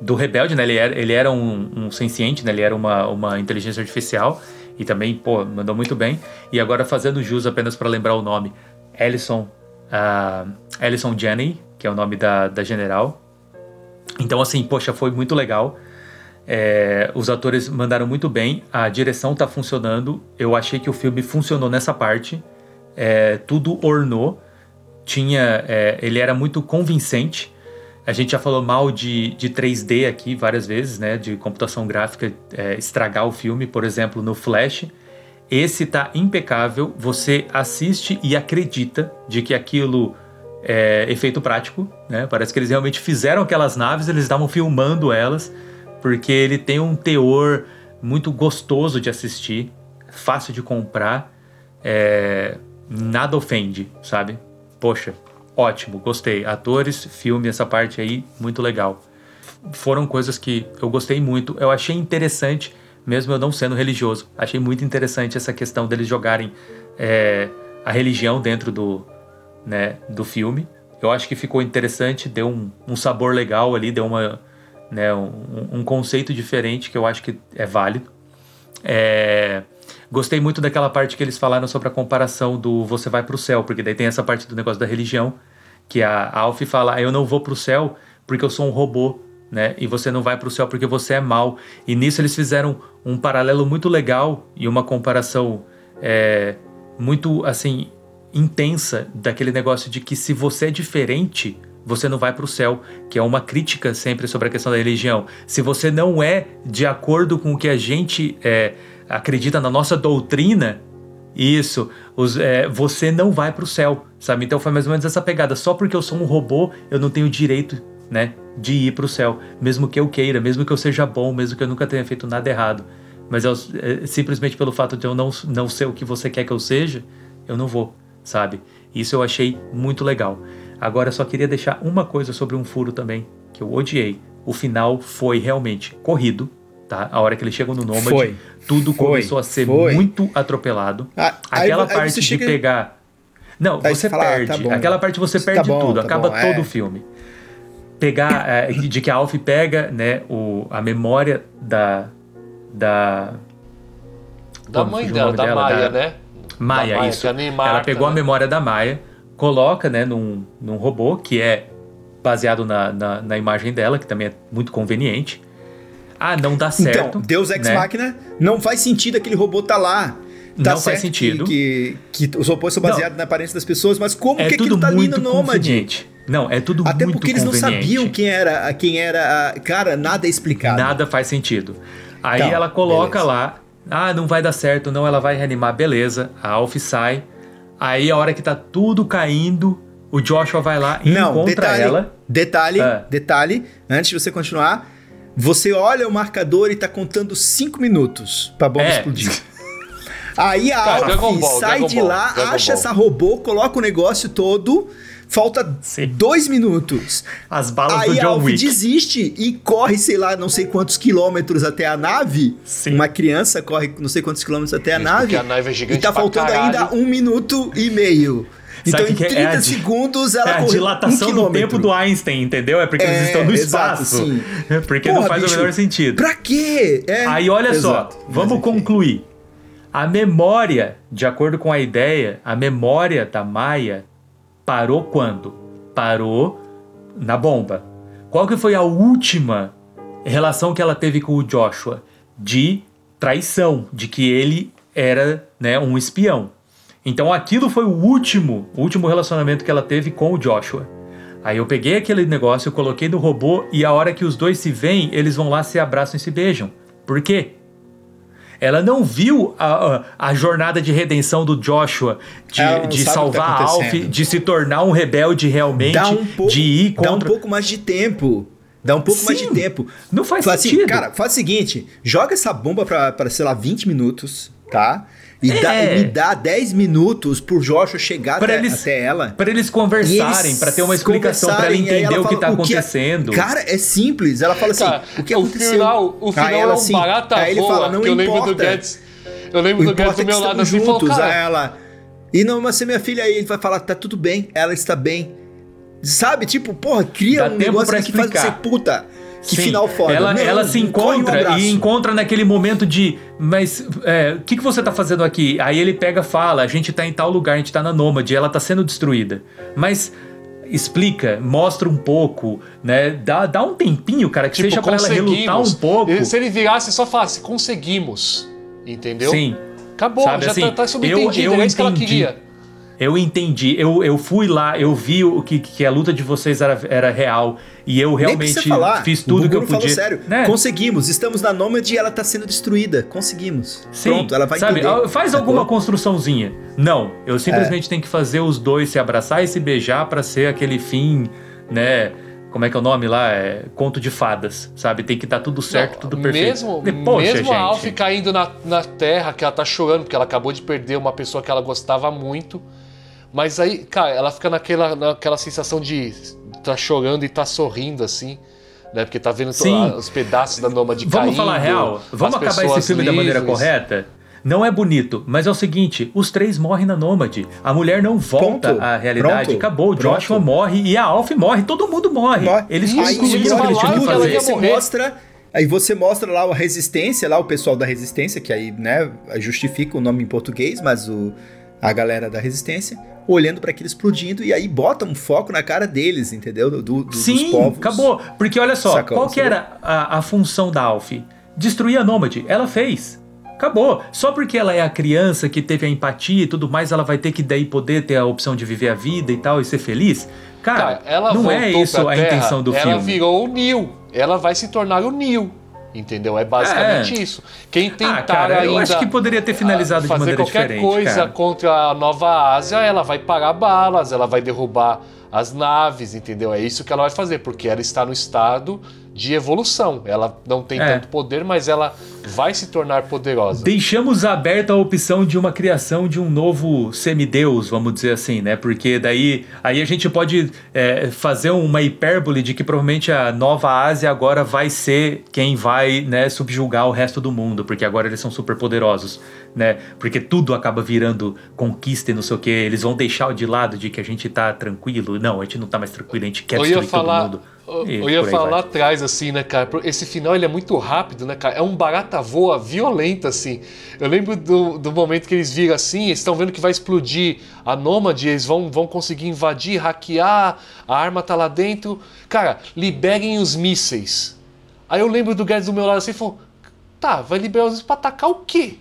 do Rebelde, né? Ele era, ele era um, um senciente, né? Ele era uma, uma inteligência artificial e também, pô, mandou muito bem. E agora fazendo jus apenas para lembrar o nome, Ellison, uh, Ellison Janney, que é o nome da, da general. Então, assim, poxa, foi muito legal. É, os atores mandaram muito bem, a direção tá funcionando. Eu achei que o filme funcionou nessa parte. É, tudo ornou. Tinha, é, ele era muito convincente. A gente já falou mal de, de 3D aqui várias vezes, né? De computação gráfica é, estragar o filme, por exemplo, no Flash. Esse tá impecável. Você assiste e acredita de que aquilo é efeito prático, né? Parece que eles realmente fizeram aquelas naves, eles estavam filmando elas, porque ele tem um teor muito gostoso de assistir, fácil de comprar, é, nada ofende, sabe? Poxa, ótimo, gostei. Atores, filme, essa parte aí, muito legal. Foram coisas que eu gostei muito. Eu achei interessante, mesmo eu não sendo religioso, achei muito interessante essa questão deles jogarem é, a religião dentro do, né, do filme. Eu acho que ficou interessante, deu um, um sabor legal ali, deu uma, né, um, um conceito diferente que eu acho que é válido. É, gostei muito daquela parte que eles falaram sobre a comparação do você vai pro céu, porque daí tem essa parte do negócio da religião, que a Alf fala, "Ah, eu não vou pro céu porque eu sou um robô, né? E você não vai pro céu porque você é mal. E nisso eles fizeram um paralelo muito legal e uma comparação é, muito, assim, intensa daquele negócio de que se você é diferente, você não vai para o céu, que é uma crítica sempre sobre a questão da religião. Se você não é de acordo com o que a gente é, acredita na nossa doutrina, isso, os, é, você não vai para o céu, sabe? Então foi mais ou menos essa pegada. Só porque eu sou um robô, eu não tenho direito, né, de ir para o céu, mesmo que eu queira, mesmo que eu seja bom, mesmo que eu nunca tenha feito nada errado. Mas eu, é, simplesmente pelo fato de eu não, não ser o que você quer que eu seja, eu não vou, sabe? Isso eu achei muito legal. Agora eu só queria deixar uma coisa sobre um furo também, que eu odiei. O final foi realmente corrido, tá? A hora que eles chegam no Nômade, Foi. tudo Foi. começou a ser Foi. muito atropelado. Ah, aí Aquela aí parte você de chega- pegar. Não, Aí você fala, ah, perde. tá bom. Aquela parte você Tá perde bom, tudo, tá acaba bom, todo é. o filme. Pegar. é, de que a Alf pega, né, o, a memória da. Da. Da Pô, mãe dela, da dela, Maia, da- né? Maia, Maia, isso. que é Ela pegou a né? memória da Maia, coloca, né, num, num robô que é baseado na, na, na imagem dela, que também é muito conveniente. Ah, não dá certo. Então, Deus Ex né? Machina, não faz sentido aquele robô tá lá. Tá Não faz sentido. Que, que, que os robôs são Não. baseados na aparência das pessoas, mas como É que aquilo tá ali muito no Nômade? conveniente. Não, é tudo Até muito porque eles não sabiam quem era, quem era a... Cara, nada é explicado. Nada faz sentido. Aí Tá, ela coloca beleza. lá, ah, não vai dar certo, não, ela vai reanimar, beleza. A Alf sai. Aí a hora que tá tudo caindo, o Joshua vai lá e Não, encontra detalhe, ela. detalhe, Ah. detalhe, antes de você continuar, você olha o marcador e tá contando 5 minutos pra bomba É. explodir. Aí a Cara, Dragon Alf Ball, sai Dragon de Ball, lá, Dragon acha Ball. essa robô, coloca o negócio todo, Falta Sim. dois minutos. As balas Aí do a John Alf Wick. desiste e corre, sei lá, não sei quantos quilômetros até a nave. Sim. Uma criança corre não sei quantos quilômetros até a Isso, nave. porque a nave é gigante E tá pra faltando caralho. ainda um minuto e meio. Sabe então, em que que é? 30 É a segundos, ela É a correu dilatação um do tempo do Einstein, entendeu? É porque É, eles estão no exato, espaço. sim. Porque não Porra, faz bicho, o menor sentido. Pra quê? É, Aí olha exato. só, vamos concluir. A memória, de acordo com a ideia, a memória da Maia parou quando? Parou na bomba. Qual que foi a última relação que ela teve com o Joshua? De traição, de que ele era né, um espião. Então aquilo foi o último, o último relacionamento que ela teve com o Joshua. Aí eu peguei aquele negócio, eu coloquei no robô e a hora que os dois se veem, eles vão lá, se abraçam e se beijam. Por quê? Ela não viu a, a, a jornada de redenção do Joshua, de, não de que salvar tá a Alf, de se tornar um rebelde realmente, um pouco, de ir dá um contra. pouco mais de tempo. Dá um pouco mais de Sim, tempo. não faz Fala assim, sentido. cara, faz o seguinte: joga essa bomba pra, pra sei lá, 20 minutos, tá? E, dá- É. e me dá 10 minutos pro Joshua chegar Pra até, eles, até ela. pra eles conversarem, pra ter uma explicação, pra ela entender ela o que fala, tá "O que é-" acontecendo. Cara, é simples. Ela fala assim: Cara, o que o aconteceu? final, o final Aí é ela um assim, barata aí ele voa, fala, não que eu lembro importa. do Guedes. Eu lembro O do Guedes do é meu lado assim, falou, cara, ela. E não, mas você é minha filha aí, ele vai falar, tá tudo bem, ela está bem. Sabe? Tipo, porra, cria Dá um tempo negócio que faz você, puta, que Sim, final foda. Ela, Não, ela se um encontra abraço. e encontra naquele momento de. Mas é, o que, que você tá fazendo aqui? Aí ele pega e fala: a gente tá em tal lugar, a gente tá na Nômade, ela tá sendo destruída. Mas explica, mostra um pouco, né? Dá, dá um tempinho, cara, que tipo, seja pra ela relutar um pouco. Se ele virasse só falasse, conseguimos. Entendeu? Sim. Acabou, Sabe já assim, tá, tá subentendido, eu- eu é isso que ela queria. Eu entendi, eu, eu fui lá, eu vi o que, que a luta de vocês era, era real. E eu realmente falar. fiz O tudo que eu podia. falou sério. né? Conseguimos, estamos na Nômade e ela tá sendo destruída. Conseguimos. Sim, Pronto, ela vai sabe, entender. Faz alguma construçãozinha. Não, eu É. simplesmente tenho que fazer os dois se abraçar e se beijar pra ser aquele fim, né? Como é que é o nome lá? É conto de fadas, sabe? Tem que dar tudo certo, Não, tudo perfeito. Mesmo, E, Poxa, mesmo gente. a Alf caindo na, na terra, que ela tá chorando, porque ela acabou de perder uma pessoa que ela gostava muito. Mas aí, cara, ela fica naquela, naquela sensação de tá chorando e tá sorrindo, assim. Né? Porque tá vendo Sim. a- os pedaços da nômade Vamos caindo. falar real? Vamos acabar esse filme da maneira livres. correta? Não é bonito, mas é o seguinte: os três morrem na Nômade. A mulher não volta Pronto, à realidade. pronto, Acabou. O pronto. Joshua morre e a Alf morre. Todo mundo morre. Morre. Eles conseguiram o que eles tinham que fazer. você morrer. mostra. Aí você mostra lá a resistência, lá o pessoal da resistência, que aí, né, justifica o nome em português, mas o, a galera da resistência, olhando para aquilo explodindo e aí bota um foco na cara deles, entendeu? Do, do- dos Sim, povos. acabou. Porque olha só, Sacou, qual que era a, a função da Alf? Destruir a Nômade. Ela fez. Acabou. Só porque ela é a criança que teve a empatia e tudo mais, ela vai ter que daí poder ter a opção de viver a vida e tal e ser feliz? Cara, Cara, ela não voltou é isso a Terra, intenção do ela filme. virou o Neil. Ela vai se tornar o Neil. Entendeu? É basicamente É. isso. Quem tentar Ah, cara, eu ainda acho que poderia ter finalizado de fazer maneira qualquer coisa cara. contra a Nova Ásia, ela vai parar balas, ela vai derrubar as naves, entendeu? É isso que ela vai fazer, porque ela está no estado de evolução. Ela não tem É. tanto poder, mas ela vai se tornar poderosa. Deixamos aberta a opção de uma criação de um novo semideus, vamos dizer assim, né? Porque daí aí a gente pode é, fazer uma hipérbole de que provavelmente a Nova Ásia agora vai ser quem vai né, subjugar o resto do mundo, porque agora eles são super poderosos, né? Porque tudo acaba virando conquista e não sei o que. Eles vão deixar de lado de que a gente tá tranquilo. Não, a gente não tá mais tranquilo, a gente quer eu destruir todo falar, mundo. Eu, ia falar atrás, assim, né, cara? Esse final ele é muito rápido, né, cara? É um barata voa violento, assim. Eu lembro do, do momento que eles viram assim, eles estão vendo que vai explodir a Nômade, eles vão, vão conseguir invadir, hackear, a arma tá lá dentro. Cara, liberem os mísseis. Aí eu lembro do Guedes do meu lado assim e falou: tá, vai liberar os mísseis pra atacar o quê?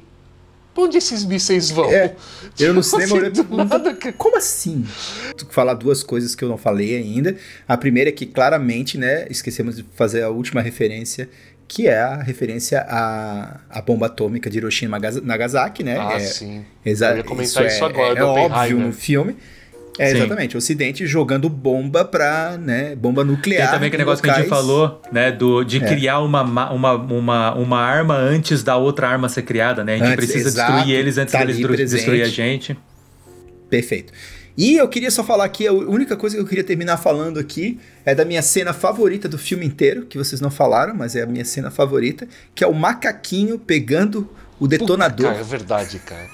Pra onde esses mísseis vão? É, eu Tipo cinema assim. Como assim? Tu falar duas coisas que eu não falei ainda. A primeira é que claramente, né, esquecemos de fazer a última referência, que é a referência à, à bomba atômica de Hiroshima e Nagas- Nagasaki, né? Ah, é, sim. Exa Eu ia comentar isso agora, é, do é óbvio Oppenheimer. no filme. É, Sim. exatamente, o Ocidente jogando bomba pra, né, bomba nuclear. Tem também aquele negócio que a gente locais- falou, né, do, de É. criar uma, ma- uma, uma, uma arma antes da outra arma ser criada, né? A gente Antes, precisa exato, destruir eles antes tá deles presente. destruir a gente. Perfeito. E eu queria só falar aqui, a única coisa que eu queria terminar falando aqui é da minha cena favorita do filme inteiro, que vocês não falaram, mas é a minha cena favorita, que é o macaquinho pegando o detonador. Cara, é verdade, cara.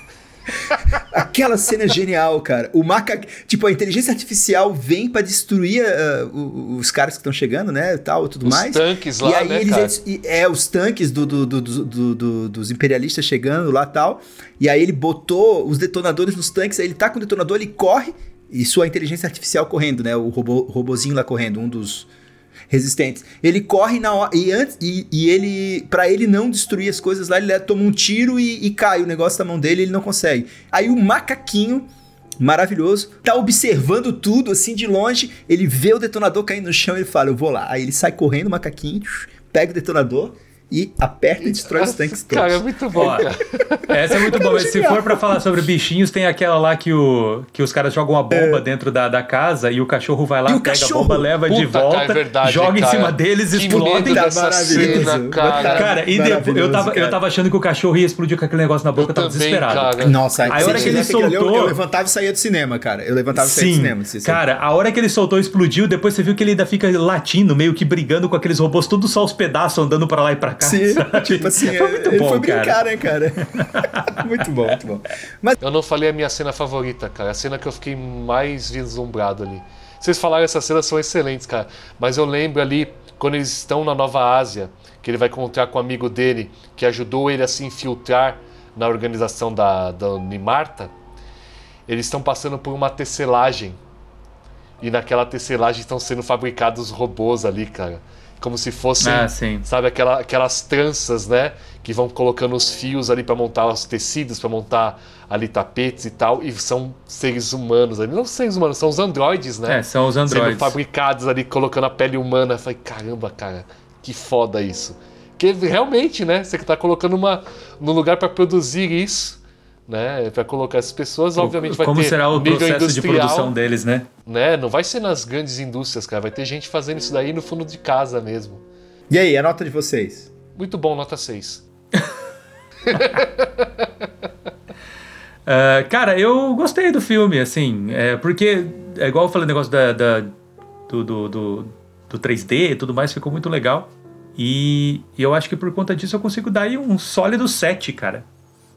Aquela cena genial, cara. O maca... Tipo, a inteligência artificial vem pra destruir uh, os caras que estão chegando, né? Tal, tudo Os mais. tanques lá, e aí né, eles, cara? eles- É, os tanques do, do- do- do- do- do- dos imperialistas chegando lá tal. E aí ele botou os detonadores nos tanques, aí ele tá com o detonador, ele corre, e sua inteligência artificial correndo, né? O robô, robozinho lá correndo, um dos resistentes. Ele corre na hora. E antes. E, e ele. Pra ele não destruir as coisas lá, ele toma um tiro e, e cai o negócio da mão dele ele não consegue. Aí o macaquinho. Maravilhoso, tá observando tudo assim de longe. Ele vê o detonador caindo no chão e ele fala: Eu vou lá. Aí ele sai correndo, macaquinho, pega o detonador e aperta e destrói os tanques todos. Cara, é muito bom, cara. Essa é muito boa, mas se for pra falar sobre bichinhos, tem aquela lá que, o, que os caras jogam uma bomba dentro da, da casa e o cachorro vai lá, É. E o pega cachorro? a bomba, leva de Puta, cara, volta, é verdade, joga em cara. cima deles, Que explode. Tá maravilhoso. cena, cara. Cara, e depois, eu, tava, cara. eu tava achando que o cachorro ia explodir com aquele negócio na boca, eu tava também, desesperado. cara. Nossa, Aí a hora que ele ali, eu- soltou- Eu, levantava e saía do cinema, cara. Eu levantava e saía do Sim, cinema. se- cara, a hora que ele soltou explodiu, depois você viu que ele ainda fica latindo, meio que brigando com aqueles robôs, tudo só os pedaços andando pra lá e pra cá. Sim, tipo assim, Foi muito ele bom, foi brincar, cara. né, cara? muito bom, muito bom. Mas Eu não falei a minha cena favorita, cara. A cena que eu fiquei mais vislumbrado ali. Vocês falaram essas cenas são excelentes, cara. Mas eu lembro ali, quando eles estão na Nova Ásia, que ele vai encontrar com um amigo dele, que ajudou ele a se infiltrar na organização da, da Nimarta. Eles estão passando por uma tecelagem. E naquela tecelagem estão sendo fabricados robôs ali, cara. Como se fossem, Ah, sabe, aquela, aquelas tranças, né? Que vão colocando os fios ali para montar os tecidos, para montar ali tapetes e tal. E são seres humanos ali. Não seres humanos, são os androides, né? É, são os Sendo androides. fabricados ali, colocando a pele humana. Eu falei, caramba, cara, que foda isso. Que realmente, né? Você tá colocando uma, num lugar para produzir isso, né? Para colocar essas pessoas, obviamente vai Como ter será o nível processo de industrial, produção deles, né? né? Não vai ser nas grandes indústrias, cara. Vai ter gente fazendo isso daí no fundo de casa mesmo. e aí, a nota de vocês? Muito bom, nota 6. Ah, cara, eu gostei do filme, assim, é, porque, é igual eu falei, o negócio da, da- do, do, do, do 3D e tudo mais, ficou muito legal. E, e eu acho que por conta disso eu consigo dar aí um sólido 7, cara.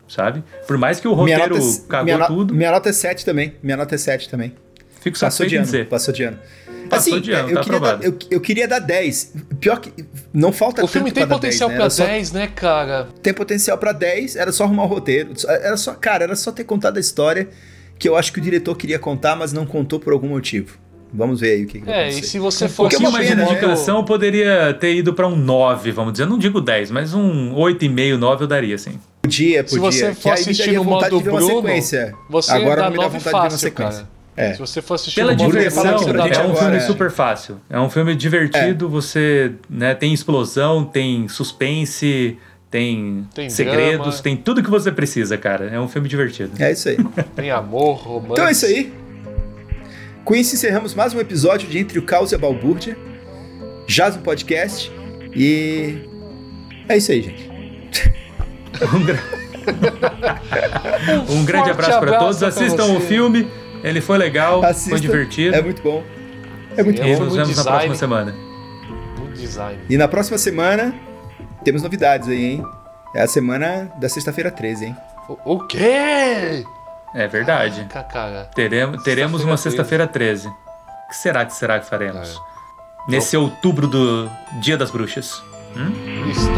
Sabe? Por mais que o roteiro nota, é- cagou minha, no- tudo, minha nota é 7 também. Minha nota é 7 também. fico Passou satisfeito de em ano. dizer. Passou de ano. Passou assim, de ano, eu, tá queria dar, eu, eu queria dar 10. Pior que. Não falta O filme tanto tem potencial 10, né? pra só- 10, né, cara? tem potencial pra 10, era só arrumar o roteiro. Era só, cara, era só ter contado a história que eu acho que o diretor queria contar, mas não contou por algum motivo. Vamos ver aí o que, que vai É, e se você fosse uma mais dedicação, eu poderia ter ido pra um 9, vamos dizer. Eu não digo 10, mas um 8,5, 9 eu daria, assim. Podia, Se podia. você que for assistir no modo Bruno, sequência. você Agora dá não me dá 9 vontade de ver uma fácil, sequência. cara. É. Se você for assistir Pela Bruno diversão, gente é um agora, filme é. super fácil. É um filme divertido, você né, tem explosão, tem suspense, tem, Tem segredos, drama. tem tudo que você precisa, cara. É um filme divertido. É isso aí. Tem amor, romance. Então é isso aí. Com isso encerramos mais um episódio de Entre o Caos e a Balbúrdia. Jaz no podcast. E. É isso aí, gente. Um, gra- um grande abraço para todos. pra Assistam você. o filme. Ele foi legal, Assista. foi divertido. É muito bom. É muito Sim, E é bom. nos muito vemos na design. próxima semana. E na próxima semana temos novidades aí, hein? É a semana da sexta-feira 13, hein? O, o quê? É verdade. Caraca, cara. Teremos, teremos uma Sexta-feira sexta-feira 13. O que será que será que faremos? É. Nesse outubro do Dia das Bruxas. Isso.